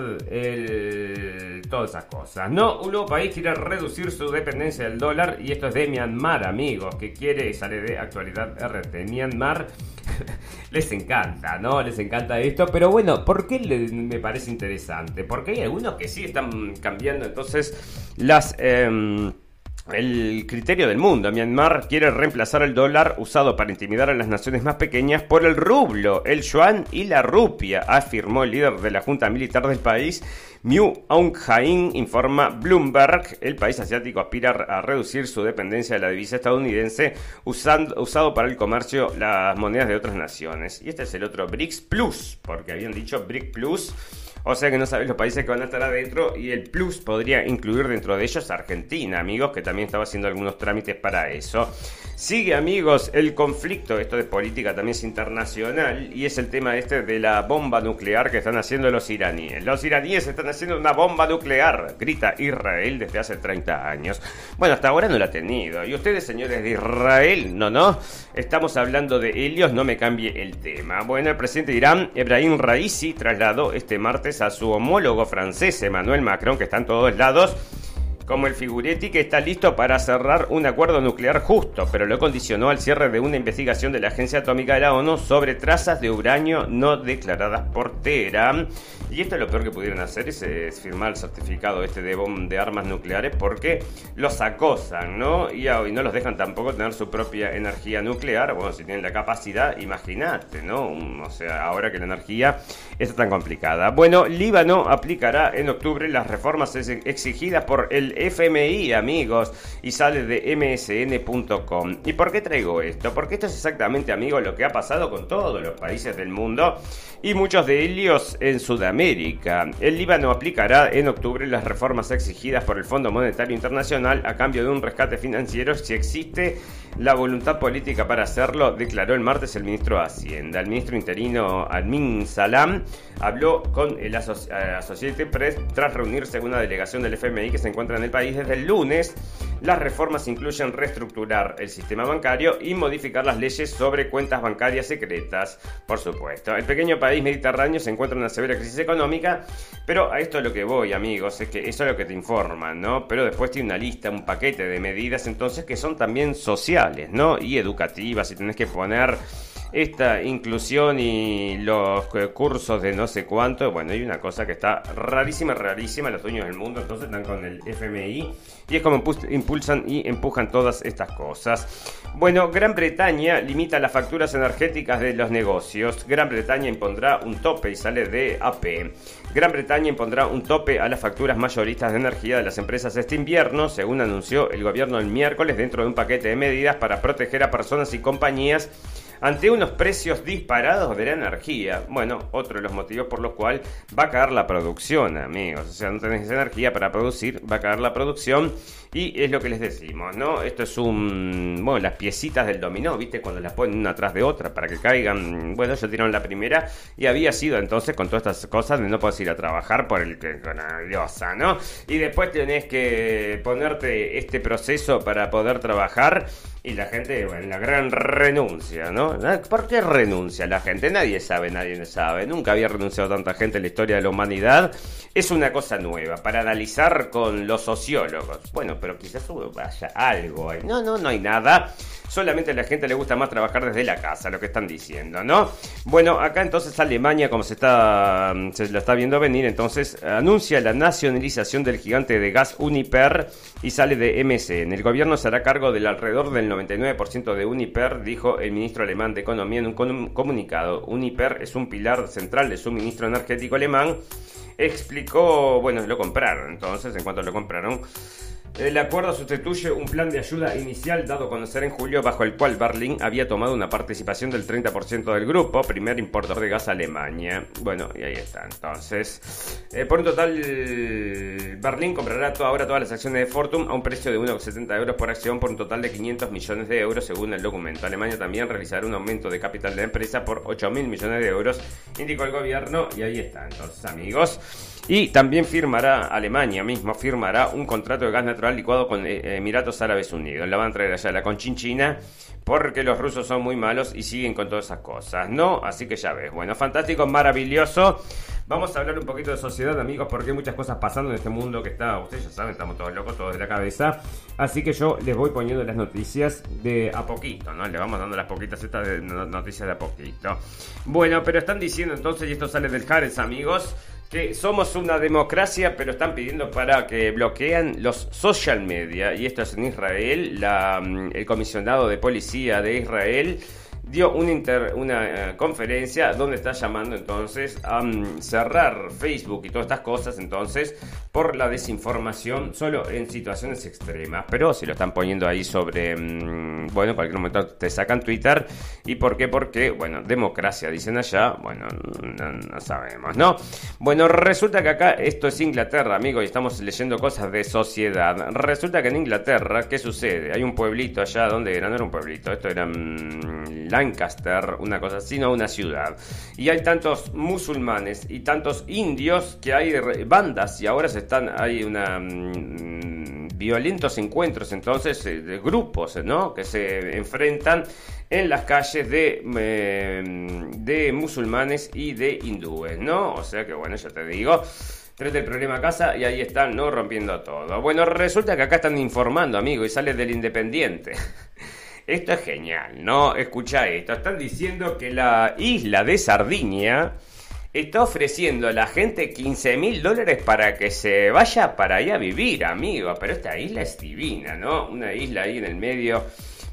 todas esas cosas. No, un nuevo país quiere reducir su dependencia del dólar. Y esto es de Myanmar, amigos, que quiere, sale de actualidad RT. Myanmar les encanta, ¿no? Les encanta esto. Pero bueno, ¿por qué me parece interesante? Porque hay algunos que sí están cambiando entonces las... Em, el criterio del mundo. Myanmar quiere reemplazar el dólar usado para intimidar a las naciones más pequeñas por el rublo, el yuan y la rupia, afirmó el líder de la junta militar del país, Miu Aung Hlaing, informa Bloomberg. El país asiático aspira a reducir su dependencia de la divisa estadounidense usando, usado para el comercio las monedas de otras naciones. Y este es el otro BRICS Plus, porque habían dicho BRIC Plus o sea que no sabes los países que van a estar adentro y el plus podría incluir dentro de ellos Argentina, amigos, que también estaba haciendo algunos trámites para eso. Sigue, amigos, el conflicto, esto de política también es internacional, y es el tema este de la bomba nuclear que están haciendo los iraníes. Los iraníes están haciendo una bomba nuclear, grita Israel desde hace 30 años. Bueno, hasta ahora no la ha tenido. Y ustedes, señores de Israel, no, no, estamos hablando de Helios, no me cambie el tema. Bueno, el presidente de Irán, Ebrahim Raisi, trasladó este martes a su homólogo francés Emmanuel Macron, que está en todos lados, como el figuretti que está listo para cerrar un acuerdo nuclear justo, pero lo condicionó al cierre de una investigación de la Agencia Atómica de la ONU sobre trazas de uranio no declaradas por Teherán. Y esto es lo peor que pudieron hacer, es, firmar el certificado este de, de armas nucleares porque los acosan, ¿no? Y, y, no los dejan tampoco tener su propia energía nuclear. Bueno, si tienen la capacidad, imagínate, ¿no? O sea, ahora que la energía está tan complicada. Bueno, Líbano aplicará en octubre las reformas exigidas por el FMI, amigos, y sale de msn.com. ¿Y por qué traigo esto? Porque esto es exactamente, amigos, lo que ha pasado con todos los países del mundo y muchos de ellos en Sudamérica. El Líbano aplicará en octubre las reformas exigidas por el Fondo Monetario Internacional a cambio de un rescate financiero si existe la voluntad política para hacerlo, declaró el martes el ministro de Hacienda. El ministro interino Almin Salam habló con el Associated Press tras reunirse con una delegación del FMI que se encuentra en el país desde el lunes. Las reformas incluyen reestructurar el sistema bancario y modificar las leyes sobre cuentas bancarias secretas, por supuesto. El pequeño país mediterráneo se encuentra en una severa crisis económica, pero a esto es lo que voy, amigos, es que eso es lo que te informan, ¿no? Pero después tiene una lista, un paquete de medidas entonces que son también sociales, ¿no? Y educativas, y tenés que poner esta inclusión y los cursos de no sé cuánto. Bueno, hay una cosa que está rarísima, rarísima. Los dueños del mundo entonces están con el FMI y es como impulsan y empujan todas estas cosas. Bueno, Gran Bretaña limita las facturas energéticas de los negocios. Gran Bretaña impondrá un tope y sale de AP. Gran Bretaña impondrá un tope a las facturas mayoristas de energía de las empresas este invierno, según anunció el gobierno el miércoles dentro de un paquete de medidas para proteger a personas y compañías ante unos precios disparados de la energía. Bueno, otro de los motivos por los cuales va a caer la producción, amigos. O sea, no tenés energía para producir, va a caer la producción. Y es lo que les decimos, ¿no? Esto es un. Bueno, las piecitas del dominó, ¿viste? Cuando las ponen una tras de otra para que caigan. Bueno, ya tiraron la primera y había sido entonces con todas estas cosas de no poder ir a trabajar por el que. con la diosa, ¿no? Y después tenés que ponerte este proceso para poder trabajar y la gente, bueno, la gran renuncia, ¿no? ¿Por qué renuncia la gente? Nadie sabe, nadie sabe. Nunca había renunciado tanta gente en la historia de la humanidad. Es una cosa nueva para analizar con los sociólogos. Bueno, pero quizás haya algo ahí. No, no, no hay nada. Solamente a la gente le gusta más trabajar desde la casa, lo que están diciendo, ¿no? Bueno, acá entonces Alemania, como se está se lo está viendo venir, entonces anuncia la nacionalización del gigante de gas Uniper y sale de MSN. El gobierno se hará cargo del alrededor del 99% de Uniper, dijo el ministro alemán de Economía en un comunicado. Uniper es un pilar central del suministro energético alemán. Explicó, bueno, lo compraron, entonces, en cuanto lo compraron, el acuerdo sustituye un plan de ayuda inicial dado a conocer en julio bajo el cual Berlín había tomado una participación del 30% del grupo, primer importador de gas a Alemania. Bueno, y ahí está. Entonces, eh, por un total, Berlín comprará ahora todas las acciones de Fortum a un precio de 1,70 euros por acción por un total de 500 millones de euros según el documento. Alemania también realizará un aumento de capital de la empresa por 8 mil millones de euros, indicó el gobierno. Y ahí está. Entonces, amigos. Y también firmará, Alemania mismo firmará un contrato de gas natural licuado con eh, Emiratos Árabes Unidos. La van a traer allá la conchinchina porque los rusos son muy malos y siguen con todas esas cosas, ¿no? Así que ya ves. Bueno, fantástico, maravilloso. Vamos a hablar un poquito de sociedad, amigos, porque hay muchas cosas pasando en este mundo que está, ustedes ya saben, estamos todos locos, todos de la cabeza. Así que yo les voy poniendo las noticias de a poquito, ¿no? Le vamos dando las poquitas estas noticias de a poquito. Bueno, pero están diciendo entonces, y esto sale del Jares, amigos, que somos una democracia, pero están pidiendo para que bloquean los social media. Y esto es en Israel. La, mm, el comisionado de policía de Israel dio una, eh, conferencia donde está llamando entonces a mm, cerrar Facebook y todas estas cosas entonces por la desinformación solo en situaciones extremas. Pero si lo están poniendo ahí sobre, mm, bueno, en cualquier momento te sacan Twitter. ¿Y por qué? Porque, bueno, democracia dicen allá, bueno, no, sabemos, ¿no? Bueno, resulta que acá esto es Inglaterra, amigos, y estamos leyendo cosas de sociedad. Resulta que en Inglaterra, ¿qué sucede? Hay un pueblito allá, donde era? No era un pueblito, esto era... Mm, Lancaster, una cosa así, una ciudad. Y hay tantos musulmanes y tantos indios que hay bandas y ahora se están, hay una... Mm, violentos encuentros entonces eh, de grupos ¿no? que se enfrentan en las calles de, eh, de musulmanes y de hindúes, ¿no? O sea que bueno, ya te digo, Trate el problema a casa y ahí están, ¿no? Rompiendo todo. Bueno, resulta que acá están informando, amigo, y sale del Independiente. Esto es genial, ¿no? Escucha esto. Están diciendo que la isla de Sardinia está ofreciendo a la gente 15 mil dólares para que se vaya para allá a vivir, amigo. Pero esta isla es divina, ¿no? Una isla ahí en el medio.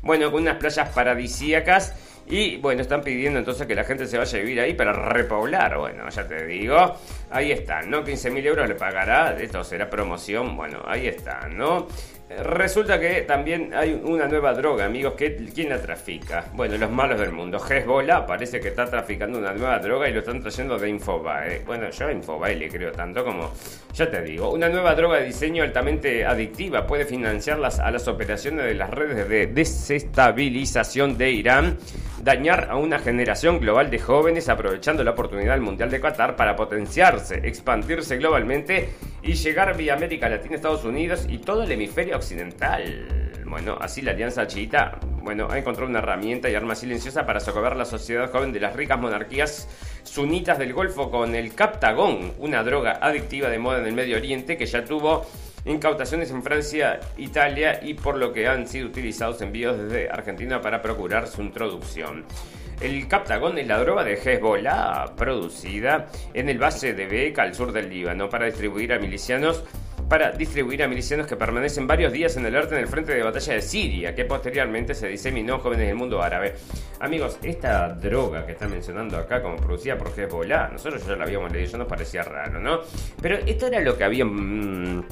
Bueno, con unas playas paradisíacas Y bueno, están pidiendo entonces que la gente se vaya a vivir ahí para repoblar. Bueno, ya te digo, ahí están, ¿no? 15.000 euros le pagará, esto será promoción, bueno, ahí está, ¿no? Resulta que también hay una nueva droga, amigos. ¿Quién la trafica? Bueno, los malos del mundo. Hezbollah parece que está traficando una nueva droga y lo están trayendo de Infobae. Bueno, yo a Infobae le creo tanto como. Ya te digo, una nueva droga de diseño altamente adictiva puede financiar a las operaciones de las redes de desestabilización de Irán, dañar a una generación global de jóvenes aprovechando la oportunidad del Mundial de Qatar para potenciarse, expandirse globalmente y llegar vía América Latina, Estados Unidos y todo el hemisferio occidental. Bueno, así la Alianza Chiita, bueno, ha encontrado una herramienta y arma silenciosa para socorrer la sociedad joven de las ricas monarquías sunitas del Golfo con el Captagón, una droga adictiva de moda en el Medio Oriente que ya tuvo incautaciones en Francia, Italia y por lo que han sido utilizados envíos desde Argentina para procurar su introducción. El Captagón es la droga de Hezbollah producida en el base de Beca al sur del Líbano para distribuir a milicianos para distribuir a milicianos que permanecen varios días en el arte en el frente de batalla de Siria, que posteriormente se diseminó en jóvenes del mundo árabe. Amigos, esta droga que están mencionando acá como producida por Hezbollah, nosotros ya la habíamos leído, ya nos parecía raro, ¿no? Pero esto era lo que habían... Mm,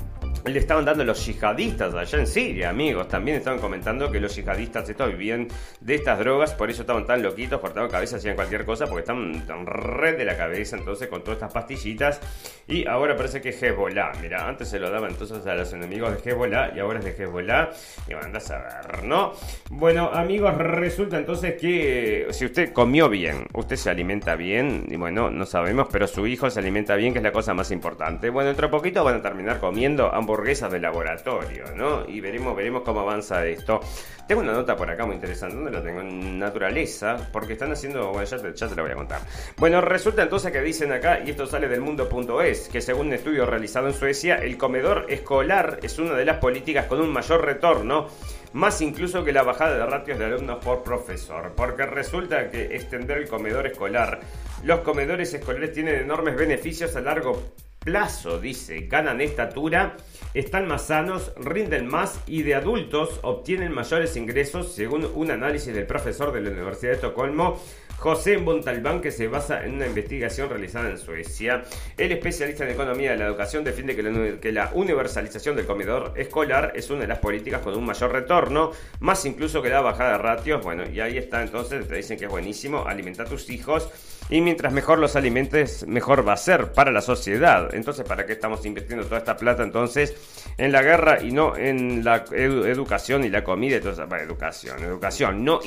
le estaban dando los yihadistas allá en Siria, amigos. También estaban comentando que los yihadistas estos vivían de estas drogas, por eso estaban tan loquitos, cortaban cabeza, hacían cualquier cosa, porque están tan red de la cabeza entonces con todas estas pastillitas. Y ahora parece que Hezbollah. Mira, antes se lo daba entonces a los enemigos de Hezbollah y ahora es de Hezbollah. Y mandas a ver, ¿no? Bueno, amigos, resulta entonces que si usted comió bien, usted se alimenta bien, y bueno, no sabemos, pero su hijo se alimenta bien, que es la cosa más importante. Bueno, dentro de poquito van a terminar comiendo ambos hamburguesas de laboratorio, ¿no? Y veremos, veremos cómo avanza esto. Tengo una nota por acá muy interesante, ¿dónde lo tengo? En naturaleza, porque están haciendo, bueno, ya te, ya te lo voy a contar. Bueno, resulta entonces que dicen acá, y esto sale del mundo.es, que según un estudio realizado en Suecia, el comedor escolar es una de las políticas con un mayor retorno más incluso que la bajada de ratios de alumnos por profesor, porque resulta que extender el comedor escolar, los comedores escolares tienen enormes beneficios a largo plazo, dice, ganan estatura, están más sanos, rinden más y de adultos obtienen mayores ingresos, según un análisis del profesor de la Universidad de Estocolmo, José Montalbán, que se basa en una investigación realizada en Suecia. El especialista en economía de la educación defiende que la, universalización del comedor escolar es una de las políticas con un mayor retorno, más incluso que la bajada de ratios. Bueno, y ahí está entonces, te dicen que es buenísimo, alimentar a tus hijos y mientras mejor los alimentes, mejor va a ser para la sociedad. Entonces, ¿para qué estamos invirtiendo toda esta plata entonces en la guerra y no en la educación y la comida? Entonces, para educación, educación, no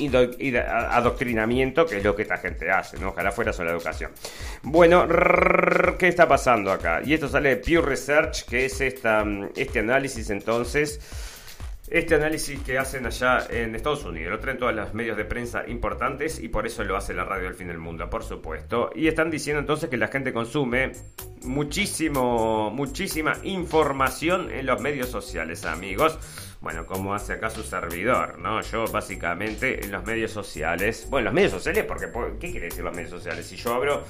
adoctrinamiento, que es lo que esta gente hace, ¿no? Ojalá fuera solo educación. Bueno, ¿qué está pasando acá? Y esto sale de Pew Research, que es esta, este análisis entonces este análisis que hacen allá en Estados Unidos. Lo traen todos los medios de prensa importantes y por eso lo hace la radio del fin del mundo, por supuesto. Y están diciendo entonces que la gente consume muchísimo, muchísima información en los medios sociales, amigos. Bueno, como hace acá su servidor, ¿no? Yo básicamente en los medios sociales, bueno, los medios sociales, porque ¿qué quiere decir los medios sociales? Si yo abro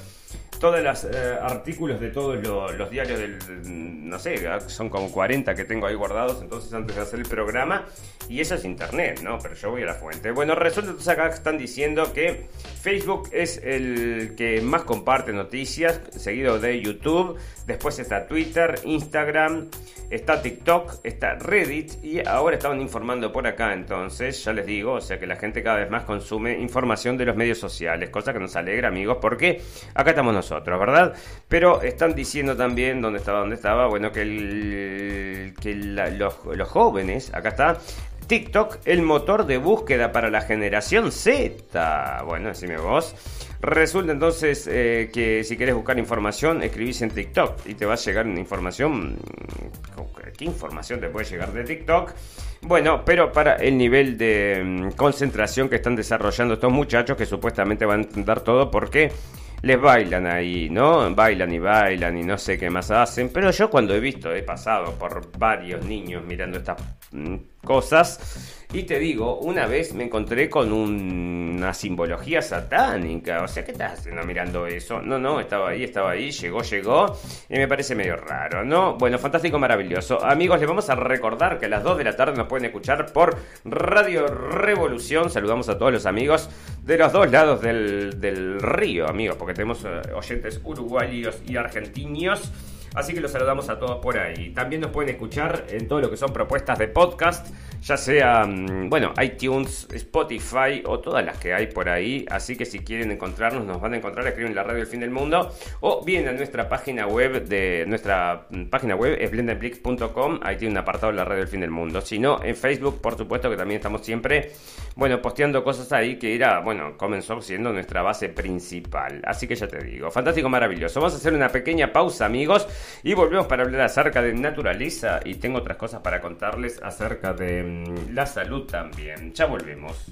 todos los eh, artículos de todos los diarios del, no sé, son como 40 que tengo ahí guardados, entonces antes de hacer el programa, y eso es internet, ¿no? Pero yo voy a la fuente. Bueno, resulta entonces acá están diciendo que Facebook es el que más comparte noticias, seguido de YouTube, después está Twitter, Instagram, está TikTok, está Reddit, y ahora estaban informando por acá, entonces, ya les digo, o sea que la gente cada vez más consume información de los medios sociales, cosa que nos alegra, amigos, porque acá estamos nosotros, ¿verdad? Pero están diciendo también, ¿dónde estaba? ¿Dónde estaba? Bueno, que, el, que los, los jóvenes, acá está, TikTok, el motor de búsqueda para la generación Z. Bueno, decime vos. Resulta entonces eh, que si querés buscar información, escribís en TikTok y te va a llegar una información. ¿Qué información te puede llegar de TikTok? Bueno, pero para el nivel de mm, concentración que están desarrollando estos muchachos, que supuestamente van a entender todo porque les bailan ahí, ¿no? Bailan y bailan y no sé qué más hacen. Pero yo cuando he visto, he pasado por varios niños mirando estas mm, cosas. Y te digo, una vez me encontré con una simbología satánica. O sea, ¿qué estás haciendo mirando eso? No, no, estaba ahí, estaba ahí, llegó, llegó. Y me parece medio raro, ¿no? Bueno, fantástico, maravilloso. Amigos, les vamos a recordar que a las 2 de la tarde nos pueden escuchar por Radio Revolución. Saludamos a todos los amigos de los dos lados del, del río, amigos, porque tenemos eh, oyentes uruguayos y argentinos. Así que los saludamos a todos por ahí. También nos pueden escuchar en todo lo que son propuestas de podcast, ya sea, mm, bueno, iTunes, Spotify o todas las que hay por ahí. Así que si quieren encontrarnos, nos van a encontrar, escriben la radio del fin del mundo o bien a nuestra página web de nuestra mm, página web es blendenblix.com. Ahí tiene un apartado de la radio del fin del mundo. Si no, en Facebook, por supuesto que también estamos siempre, bueno, posteando cosas ahí que era, bueno, comenzó siendo nuestra base principal. Así que ya te digo, fantástico, maravilloso. Vamos a hacer una pequeña pausa, amigos. Y volvemos para hablar acerca de naturaleza y tengo otras cosas para contarles acerca de mm, la salud también. Ya volvemos.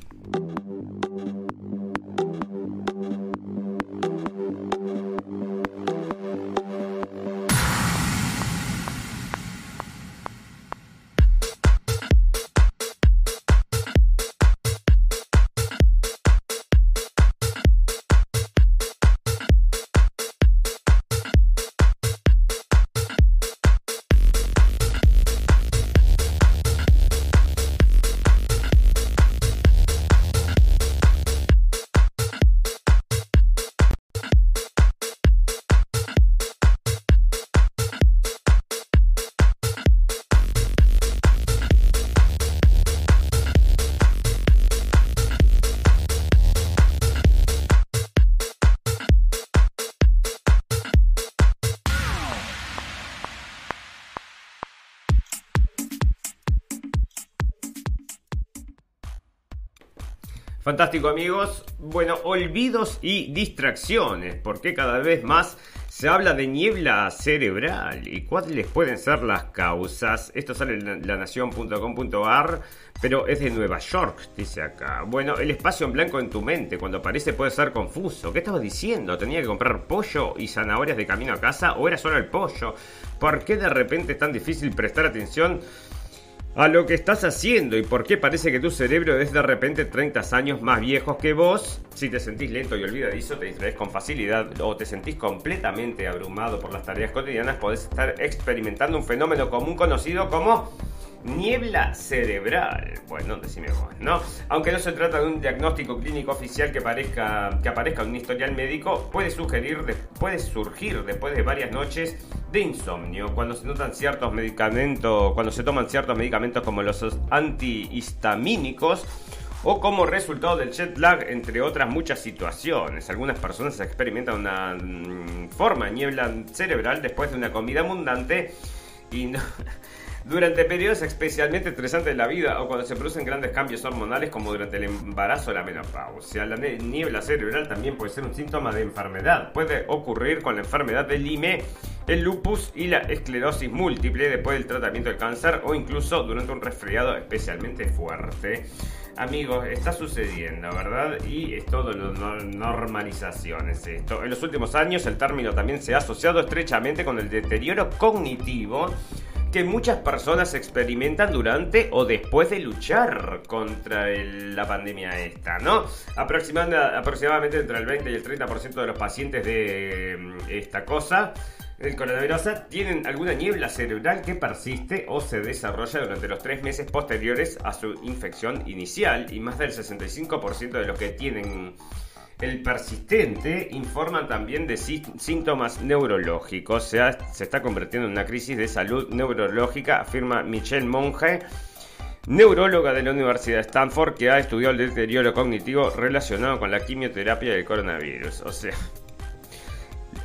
Fantástico amigos. Bueno, olvidos y distracciones, porque cada vez más se habla de niebla cerebral y cuáles pueden ser las causas. Esto sale en lanación.com.ar, pero es de Nueva York, dice acá. Bueno, el espacio en blanco en tu mente cuando aparece puede ser confuso. ¿Qué estabas diciendo? ¿Tenía que comprar pollo y zanahorias de camino a casa o era solo el pollo? ¿Por qué de repente es tan difícil prestar atención? A lo que estás haciendo y por qué parece que tu cerebro es de repente 30 años más viejos que vos. Si te sentís lento y olvidadizo, te distraes con facilidad o te sentís completamente abrumado por las tareas cotidianas, podés estar experimentando un fenómeno común conocido como Niebla cerebral. Bueno, decime vos, ¿no? Aunque no se trata de un diagnóstico clínico oficial que, parezca, que aparezca en un historial médico, puede, sugerir, puede surgir después de varias noches de insomnio, cuando se notan ciertos medicamentos, cuando se toman ciertos medicamentos como los antihistamínicos o como resultado del jet lag, entre otras muchas situaciones. Algunas personas experimentan una mm, forma niebla cerebral después de una comida abundante y no, durante periodos especialmente estresantes de la vida o cuando se producen grandes cambios hormonales como durante el embarazo o la menopausia. La niebla cerebral también puede ser un síntoma de enfermedad. Puede ocurrir con la enfermedad del Lyme, el lupus y la esclerosis múltiple después del tratamiento del cáncer o incluso durante un resfriado especialmente fuerte. Amigos, está sucediendo, ¿verdad? Y es todo lo normalización, es esto. En los últimos años el término también se ha asociado estrechamente con el deterioro cognitivo que muchas personas experimentan durante o después de luchar contra la pandemia esta, ¿no? Aproximadamente, entre el 20 y el 30% de los pacientes de mm, esta cosa el coronavirus tienen alguna niebla cerebral que persiste o se desarrolla durante los tres meses posteriores a su infección inicial y más del 65% de los que tienen el persistente informa también de síntomas neurológicos. Se, se está convirtiendo en una crisis de salud neurológica, afirma Michelle Monge, neuróloga de la Universidad de Stanford, que ha estudiado el deterioro cognitivo relacionado con la quimioterapia del coronavirus. O sea,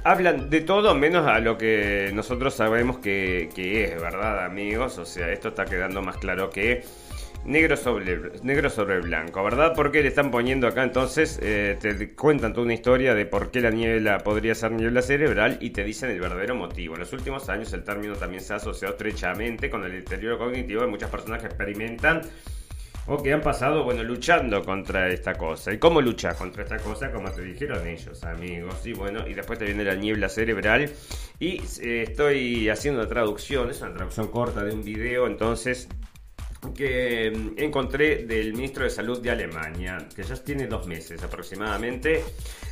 hablan de todo menos a lo que nosotros sabemos que es, ¿verdad, amigos? O sea, esto está quedando más claro que negro sobre, negro sobre blanco, ¿verdad? Porque le están poniendo acá entonces, eh, te cuentan toda una historia de por qué la niebla podría ser niebla cerebral y te dicen el verdadero motivo. En los últimos años el término también se ha asociado estrechamente con el deterioro cognitivo de muchas personas que experimentan o que han pasado, bueno, luchando contra esta cosa. ¿Y cómo luchas contra esta cosa? Como te dijeron ellos, amigos. Y bueno, y después te viene la niebla cerebral. Y eh, estoy haciendo una traducción, es una traducción corta de un video, entonces que mm, encontré del ministro de Salud de Alemania, que ya tiene dos meses aproximadamente,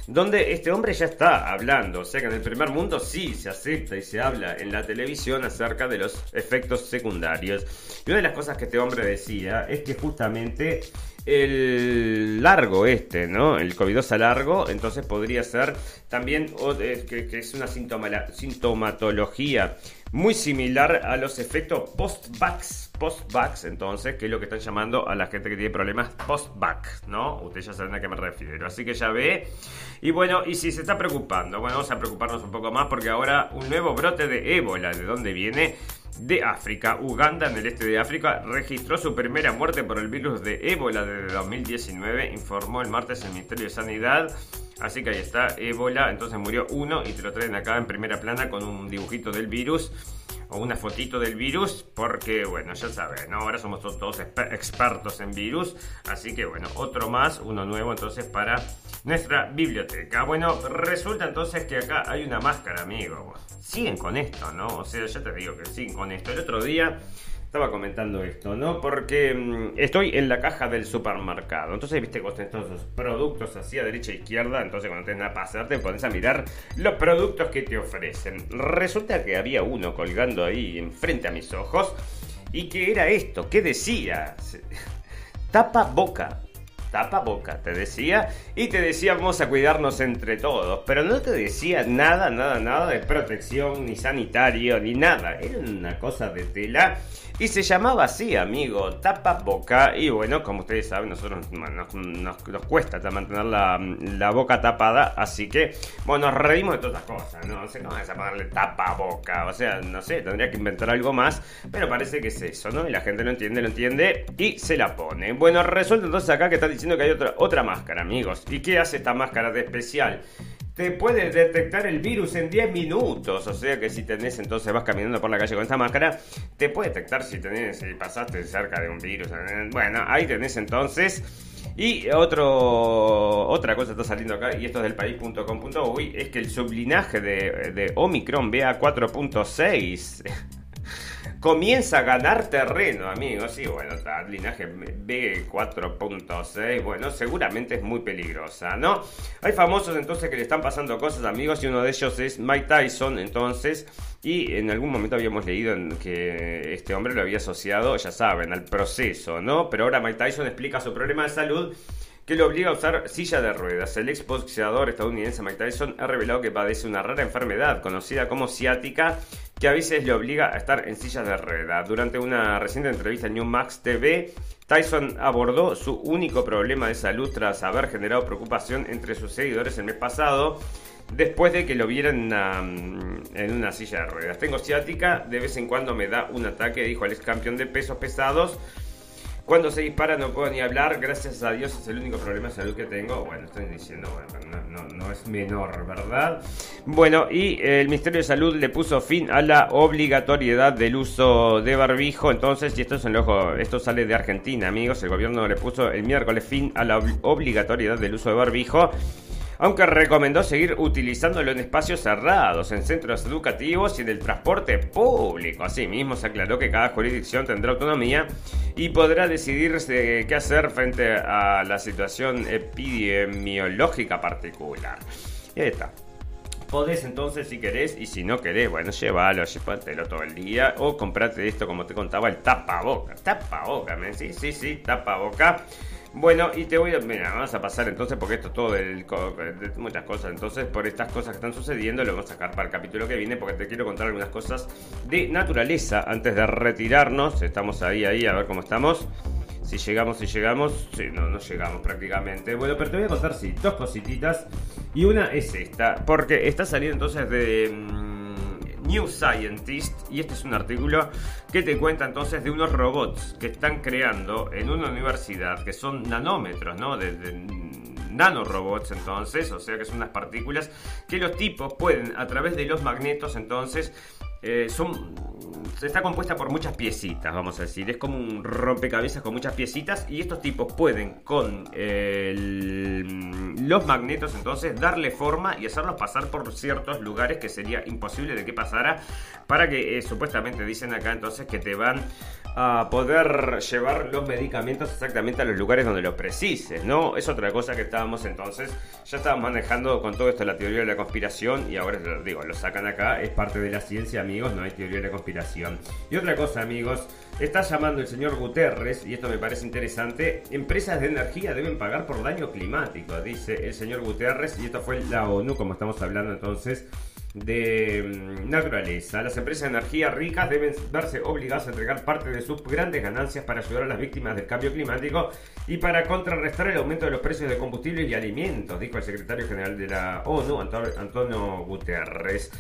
donde este hombre ya está hablando, o sea que en el primer mundo sí se acepta y se habla en la televisión acerca de los efectos secundarios. Y una de las cosas que este hombre decía es que justamente el largo este, ¿no? El covidosa largo, entonces podría ser también que, es una sintomatología muy similar a los efectos post-vax. Post-vax, entonces, que es lo que están llamando a la gente que tiene problemas post-vax, ¿no? Ustedes ya saben a qué me refiero. Así que ya ve. Y bueno, y si se está preocupando, bueno, vamos a preocuparnos un poco más porque ahora un nuevo brote de ébola, ¿de dónde viene? De África. Uganda, en el este de África, registró su primera muerte por el virus de ébola desde 2019, informó el martes el Ministerio de Sanidad. Así que ahí está, ébola, entonces murió uno y te lo traen acá en primera plana con un dibujito del virus o una fotito del virus, porque bueno, ya saben, ¿no? ahora somos todos expertos en virus, así que bueno, otro más, uno nuevo entonces para nuestra biblioteca. Bueno, resulta entonces que acá hay una máscara, amigo. Siguen con esto, ¿no? O sea, ya te digo que siguen con esto. El otro día estaba comentando esto, ¿no? Porque mm, estoy en la caja del supermercado. Entonces, viste, con estos productos así a derecha e izquierda. Entonces, cuando tenés nada para hacer, te pones a mirar los productos que te ofrecen. Resulta que había uno colgando ahí enfrente a mis ojos. Y que era esto, ¿qué decía? Tapa boca tapa boca, te decía, y te decía vamos a cuidarnos entre todos, pero no te decía nada, nada, nada de protección, ni sanitario, ni nada, era una cosa de tela y se llamaba así, amigo, tapa boca. Y bueno, como ustedes saben, nosotros nos, nos, cuesta mantener la, boca tapada. Así que, bueno, nos reímos de todas las cosas, ¿no? No sé cómo es ponerle tapa boca. O sea, no sé, tendría que inventar algo más. Pero parece que es eso, ¿no? Y la gente lo entiende, lo entiende y se la pone. Bueno, resulta entonces acá que están diciendo que hay otra, otra máscara, amigos. ¿Y qué hace esta máscara de especial? Te puede detectar el virus en 10 minutos. O sea que si tenés, entonces vas caminando por la calle con esta máscara, te puede detectar si tenés, si pasaste cerca de un virus. Bueno, ahí tenés entonces. Y otro, otra cosa está saliendo acá, y esto es del país.com.uy, es que el sublinaje de, de Omicron BA4.6 comienza a ganar terreno, amigos. Sí, bueno, está, linaje B4.6, bueno, seguramente es muy peligrosa, ¿no? Hay famosos entonces que le están pasando cosas, amigos, y uno de ellos es Mike Tyson, entonces, y en algún momento habíamos leído que este hombre lo había asociado, ya saben, al proceso, ¿no? Pero ahora Mike Tyson explica su problema de salud que lo obliga a usar silla de ruedas. El exboxeador estadounidense Mike Tyson ha revelado que padece una rara enfermedad conocida como ciática que a veces le obliga a estar en sillas de ruedas. Durante una reciente entrevista en New Max TV, Tyson abordó su único problema de salud tras haber generado preocupación entre sus seguidores el mes pasado después de que lo vieran en una silla de ruedas. Tengo ciática, de vez en cuando me da un ataque, dijo el campeón de pesos pesados. Cuando se dispara no puedo ni hablar, gracias a Dios es el único problema de salud que tengo. Bueno, estoy diciendo, bueno, no, no, es menor, ¿verdad? Bueno, y el Ministerio de Salud le puso fin a la obligatoriedad del uso de barbijo. Entonces, y esto, es en ojo, esto sale de Argentina, amigos, el gobierno le puso el miércoles fin a la obligatoriedad del uso de barbijo aunque recomendó seguir utilizándolo en espacios cerrados, en centros educativos y en el transporte público. Asimismo, se aclaró que cada jurisdicción tendrá autonomía y podrá decidir qué hacer frente a la situación epidemiológica particular. Y ahí está. Podés entonces si querés y si no querés, bueno, llévalo, llévatelo todo el día o comprate esto como te contaba, el tapaboca. Tapaboca, sí, sí, sí, tapaboca. Bueno, y te voy a. Mira, vamos a pasar entonces, porque esto todo del. De muchas cosas. Entonces, por estas cosas que están sucediendo, lo vamos a sacar para el capítulo que viene, porque te quiero contar algunas cosas de naturaleza antes de retirarnos. Estamos ahí, ahí, a ver cómo estamos. Si llegamos, si llegamos. Sí, no, no llegamos prácticamente. Bueno, pero te voy a contar, sí, dos cosititas. Y una es esta, porque está saliendo entonces de. New Scientist y este es un artículo que te cuenta entonces de unos robots que están creando en una universidad que son nanómetros, ¿no? De, nanorobots entonces, o sea que son unas partículas que los tipos pueden a través de los magnetos entonces eh, son está compuesta por muchas piecitas, vamos a decir. Es como un rompecabezas con muchas piecitas y estos tipos pueden con los magnetos entonces darle forma y hacerlos pasar por ciertos lugares que sería imposible de que pasara para que eh, supuestamente dicen acá entonces que te van a poder llevar los medicamentos exactamente a los lugares donde lo precises, ¿no? Es otra cosa que estábamos entonces, ya estábamos manejando con todo esto la teoría de la conspiración y ahora digo, lo sacan acá, es parte de la ciencia, amigos, no hay teoría de la conspiración. Y otra cosa, amigos, está llamando el señor Guterres, y esto me parece interesante, empresas de energía deben pagar por daño climático, dice el señor Guterres, y esto fue la ONU, como estamos hablando entonces de mm, naturaleza. Las empresas de energía ricas deben verse obligadas a entregar parte de sus grandes ganancias para ayudar a las víctimas del cambio climático y para contrarrestar el aumento de los precios de combustibles y alimentos, dijo el secretario general de la ONU, Antonio Guterres.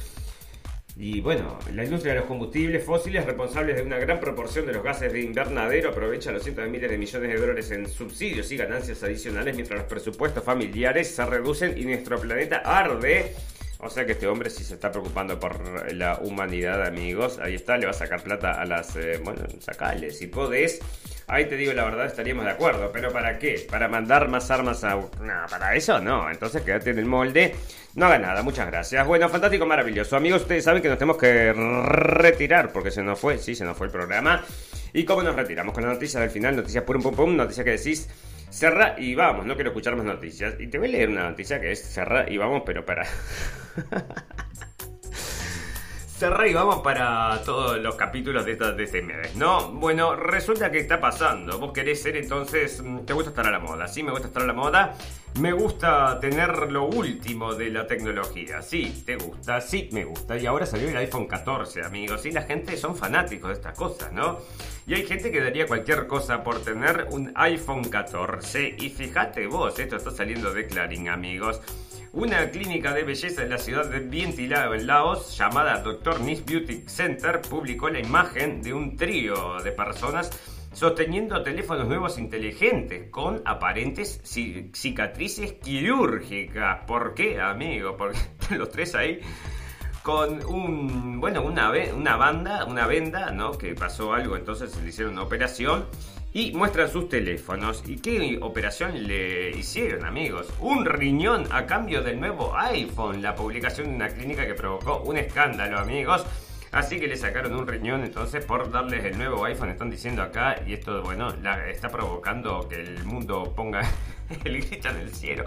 Y bueno, la industria de los combustibles fósiles, responsables de una gran proporción de los gases de invernadero, aprovecha los cientos de miles de millones de dólares en subsidios y ganancias adicionales mientras los presupuestos familiares se reducen y nuestro planeta arde o sea que este hombre sí se está preocupando por la humanidad, amigos. Ahí está, le va a sacar plata a las... Eh, bueno, sacale, si podés. Ahí te digo la verdad, estaríamos de acuerdo. ¿Pero para qué? ¿Para mandar más armas a...? No, para eso no. Entonces quédate en el molde. No haga nada, muchas gracias. Bueno, fantástico, maravilloso. Amigos, ustedes saben que nos tenemos que retirar porque se nos fue, sí, se nos fue el programa. ¿Y cómo nos retiramos? Con la noticia del final, noticias pum pum pum, noticia que decís... Cerra y vamos, no quiero escuchar más noticias. Y te voy a leer una noticia que es cerra y vamos, pero para... Cerra y vamos para todos los capítulos de, de este mes, ¿no? Bueno, resulta que está pasando. Vos querés ser entonces. Mm, te gusta estar a la moda, ¿sí? Me gusta estar a la moda. Me gusta tener lo último de la tecnología. Sí, te gusta, sí, me gusta. Y ahora salió el iPhone 14, amigos. Y la gente son fanáticos de estas cosas, ¿no? Y hay gente que daría cualquier cosa por tener un iPhone 14. Y fíjate vos, esto está saliendo de Clarín, amigos. Una clínica de belleza en la ciudad de Vientilao, en Laos, llamada Dr. Nis Beauty Center, publicó la imagen de un trío de personas sosteniendo teléfonos nuevos inteligentes con aparentes cicatrices quirúrgicas. ¿Por qué, amigo? Porque los tres ahí con un, bueno, una, una banda, una venda, ¿no? Que pasó algo, entonces le hicieron una operación y muestran sus teléfonos. ¿Y qué operación le hicieron, amigos? Un riñón a cambio del nuevo iPhone. La publicación de una clínica que provocó un escándalo, amigos. Así que le sacaron un riñón entonces por darles el nuevo iPhone, están diciendo acá, y esto, bueno, está provocando que el mundo ponga el grito en el cielo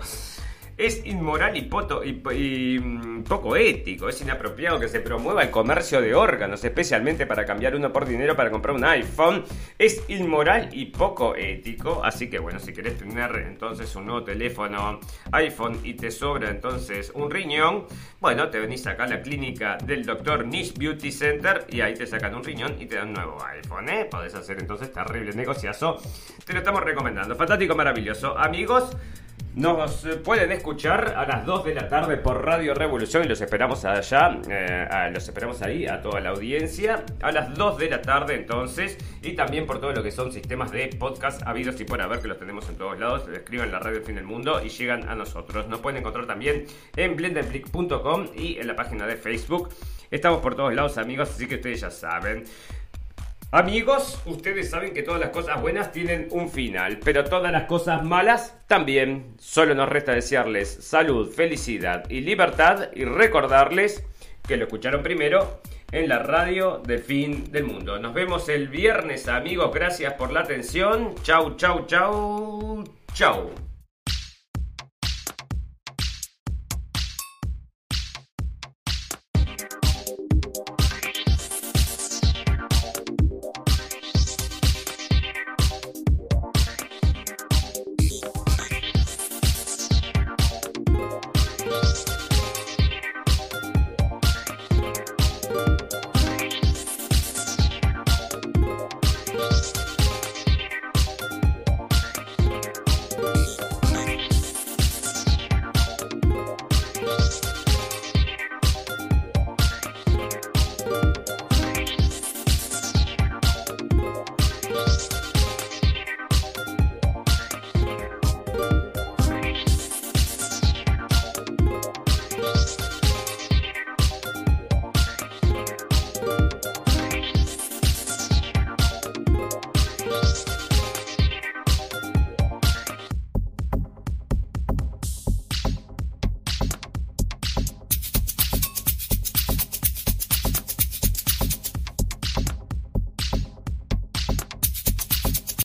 es inmoral y, mm, poco ético. Es inapropiado que se promueva el comercio de órganos, especialmente para cambiar uno por dinero para comprar un iPhone. Es inmoral y poco ético. Así que bueno, si querés tener entonces un nuevo teléfono iPhone y te sobra entonces un riñón, bueno, te venís acá a la clínica del doctor Niche Beauty Center y ahí te sacan un riñón y te dan un nuevo iPhone, ¿eh? Podés hacer entonces terrible negociazo. Te lo estamos recomendando. Fantástico, maravilloso. Amigos, nos pueden escuchar a las 2 de la tarde por Radio Revolución y los esperamos allá, eh, los esperamos ahí a toda la audiencia. A las 2 de la tarde entonces y también por todo lo que son sistemas de podcast habidos y por haber que los tenemos en todos lados. Escriban la radio fin del mundo y llegan a nosotros. Nos pueden encontrar también en blendenblick.com y en la página de Facebook. Estamos por todos lados amigos, así que ustedes ya saben. Amigos, ustedes saben que todas las cosas buenas tienen un final, pero todas las cosas malas también. Solo nos resta desearles salud, felicidad y libertad y recordarles que lo escucharon primero en la radio del fin del mundo. Nos vemos el viernes, amigos. Gracias por la atención. Chau, chau, chau, chau.